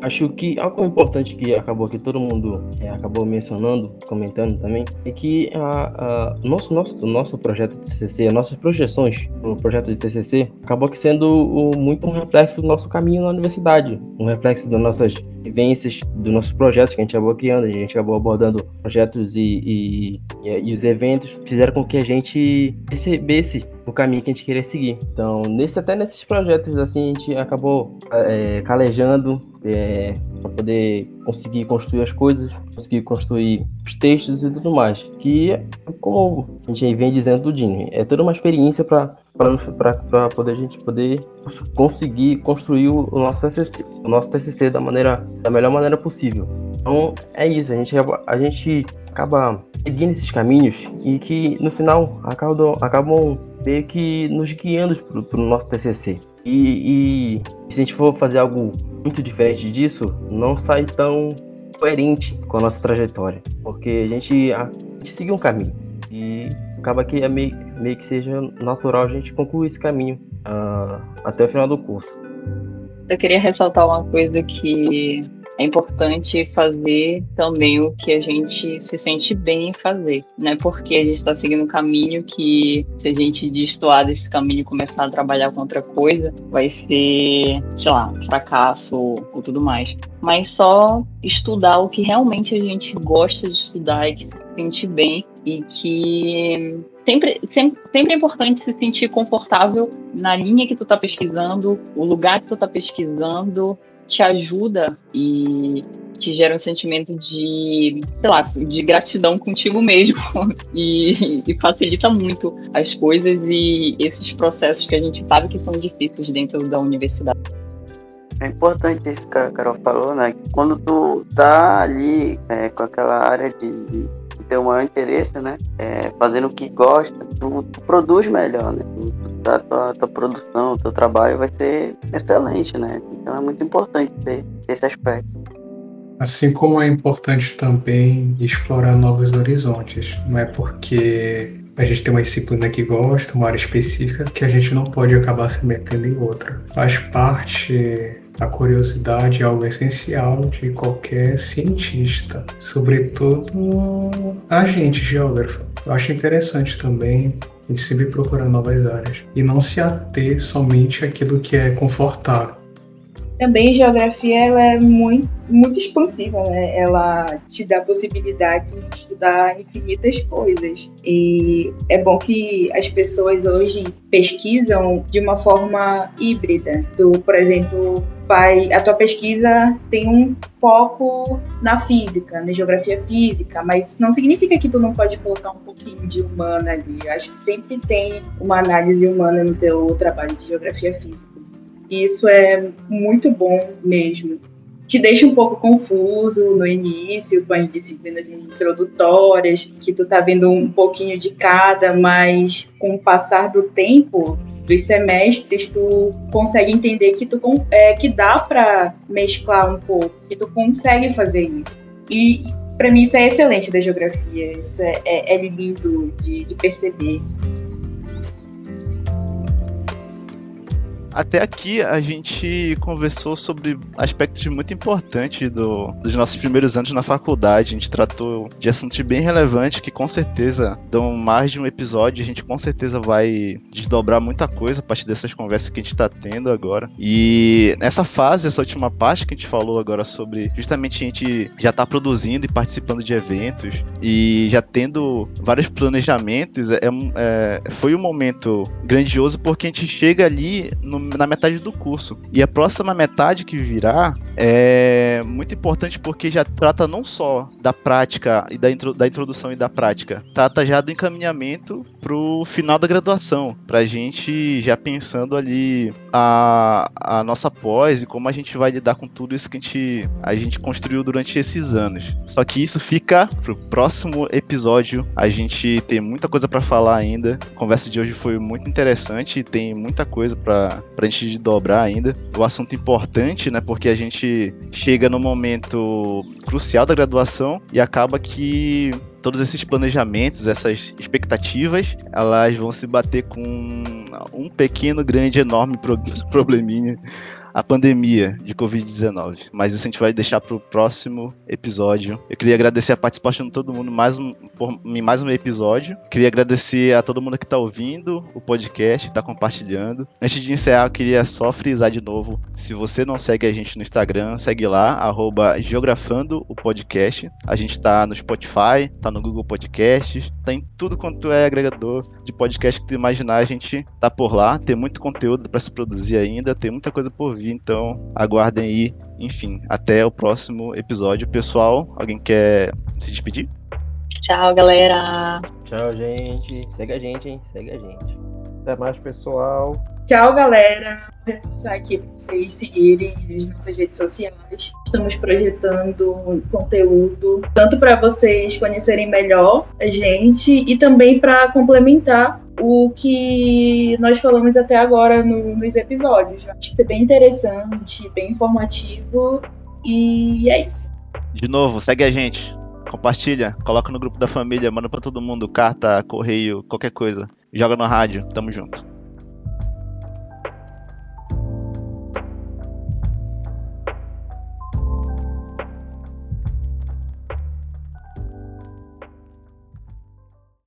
Acho que algo importante que acabou que todo mundo é, acabou mencionando, comentando também, é que a, a, nosso, nosso, nosso projeto de TCC, as nossas projeções no projeto de TCC, acabou que sendo o, muito um reflexo do nosso caminho na universidade, um reflexo das nossas vivências, dos nossos projetos que a gente acabou criando, a gente acabou abordando projetos e, e, e, e os eventos fizeram com que a gente percebesse o caminho que a gente queria seguir. Então, nesse, até nesses projetos, assim, a gente acabou é, calejando é, para poder conseguir construir as coisas, conseguir construir os textos e tudo mais. Que, como a gente vem dizendo do Dini, é toda uma experiência para para poder a gente poder conseguir construir o nosso TCC, o nosso TCC da maneira da melhor maneira possível. Então é isso, a gente a gente acaba seguindo esses caminhos e que no final acabam, acabam meio que nos guiando para o nosso TCC. E, e, se a gente for fazer algo muito diferente disso, não sai tão coerente com a nossa trajetória, porque a gente, a, a gente seguiu um caminho e acaba que é meio, meio que seja natural a gente concluir esse caminho uh, até o final do curso. Eu queria ressaltar uma coisa que é importante fazer também o que a gente se sente bem em fazer, né? Porque a gente está seguindo um caminho que, se a gente destoar desse caminho e começar a trabalhar com outra coisa, vai ser, sei lá, fracasso ou tudo mais. Mas só estudar o que realmente a gente gosta de estudar e que se sente bem e que sempre, sempre, sempre é importante se sentir confortável na linha que tu está pesquisando, o lugar que tu está pesquisando, te ajuda e te gera um sentimento de, sei lá, de gratidão contigo mesmo e, e, facilita muito as coisas e esses processos que a gente sabe que são difíceis dentro da universidade. É importante isso que a Carol falou, né? Quando tu tá ali é, com aquela área de, de ter o maior interesse, né? É, fazendo o que gosta, tu, tu produz melhor, né? Tu, a tua, tua produção, teu trabalho vai ser excelente, né? Então é muito importante ter esse aspecto. Assim como é importante também explorar novos horizontes, não é porque a gente tem uma disciplina que gosta, uma área específica, que a gente não pode acabar se metendo em outra. Faz parte a curiosidade é algo essencial de qualquer cientista, sobretudo a gente, geógrafo. Eu acho interessante também a gente sempre procurar novas áreas e não se ater somente àquilo que é confortável. Também geografia ela é muito, muito expansiva, né? Ela te dá a possibilidade de estudar infinitas coisas. E é bom que as pessoas hoje pesquisam de uma forma híbrida. Do, por exemplo, vai, a tua pesquisa tem um foco na física, na geografia física, mas não significa que tu não pode colocar um pouquinho de humana ali. Eu acho que sempre tem uma análise humana no teu trabalho de geografia física. E isso é muito bom mesmo. Te deixa um pouco confuso no início, com as disciplinas introdutórias, que tu tá vendo um pouquinho de cada, mas com o passar do tempo, dos semestres, tu consegue entender que, tu, é, que dá para mesclar um pouco, que tu consegue fazer isso. E para mim isso é excelente da geografia, isso é, é, é lindo de, de perceber. Até aqui a gente conversou sobre aspectos muito importantes do, dos nossos primeiros anos na faculdade. A gente tratou de assuntos bem relevantes que com certeza dão mais de um episódio. A gente com certeza vai desdobrar muita coisa a partir dessas conversas que a gente está tendo agora. E nessa fase, essa última parte que a gente falou agora sobre justamente a gente já tá produzindo e participando de eventos e já tendo vários planejamentos, é, é, foi um momento grandioso porque a gente chega ali no, na metade do curso. E a próxima metade que virá é muito importante porque já trata não só da prática e da, intro, da introdução e da prática, trata já do encaminhamento pro final da graduação, pra gente já pensando ali a, a nossa pós e como a gente vai lidar com tudo isso que a gente, a gente construiu durante esses anos. Só que isso fica pro próximo episódio. A gente tem muita coisa para falar ainda. A conversa de hoje foi muito interessante e tem muita coisa para pra gente dobrar ainda. O assunto importante, né, porque a gente chega no momento crucial da graduação e acaba que todos esses planejamentos, essas expectativas, elas vão se bater com um pequeno, grande, enorme probleminha a pandemia de Covid-19. Mas isso a gente vai deixar para o próximo episódio. Eu queria agradecer a participação de todo mundo mais um, por, mais um episódio. Queria agradecer a todo mundo que está ouvindo o podcast, está compartilhando. Antes de encerrar, eu queria só frisar de novo: se você não segue a gente no Instagram, segue lá, Geografando o Podcast. A gente está no Spotify, está no Google Podcasts, tá em tudo quanto é agregador de podcast que tu imaginar, a gente tá por lá. Tem muito conteúdo para se produzir ainda, tem muita coisa por vir então aguardem aí. Enfim, até o próximo episódio. Pessoal, alguém quer se despedir? Tchau, galera. Tchau, gente. Segue a gente, hein? Segue a gente. Até mais, pessoal. Tchau, galera. Vou aqui para vocês seguirem as nossas redes sociais. Estamos projetando conteúdo tanto para vocês conhecerem melhor a gente e também para complementar o que nós falamos até agora no, nos episódios. Que ser bem interessante, bem informativo e é isso. De novo, segue a gente. Compartilha, coloca no grupo da família, manda para todo mundo, carta, correio, qualquer coisa. Joga no rádio, tamo junto.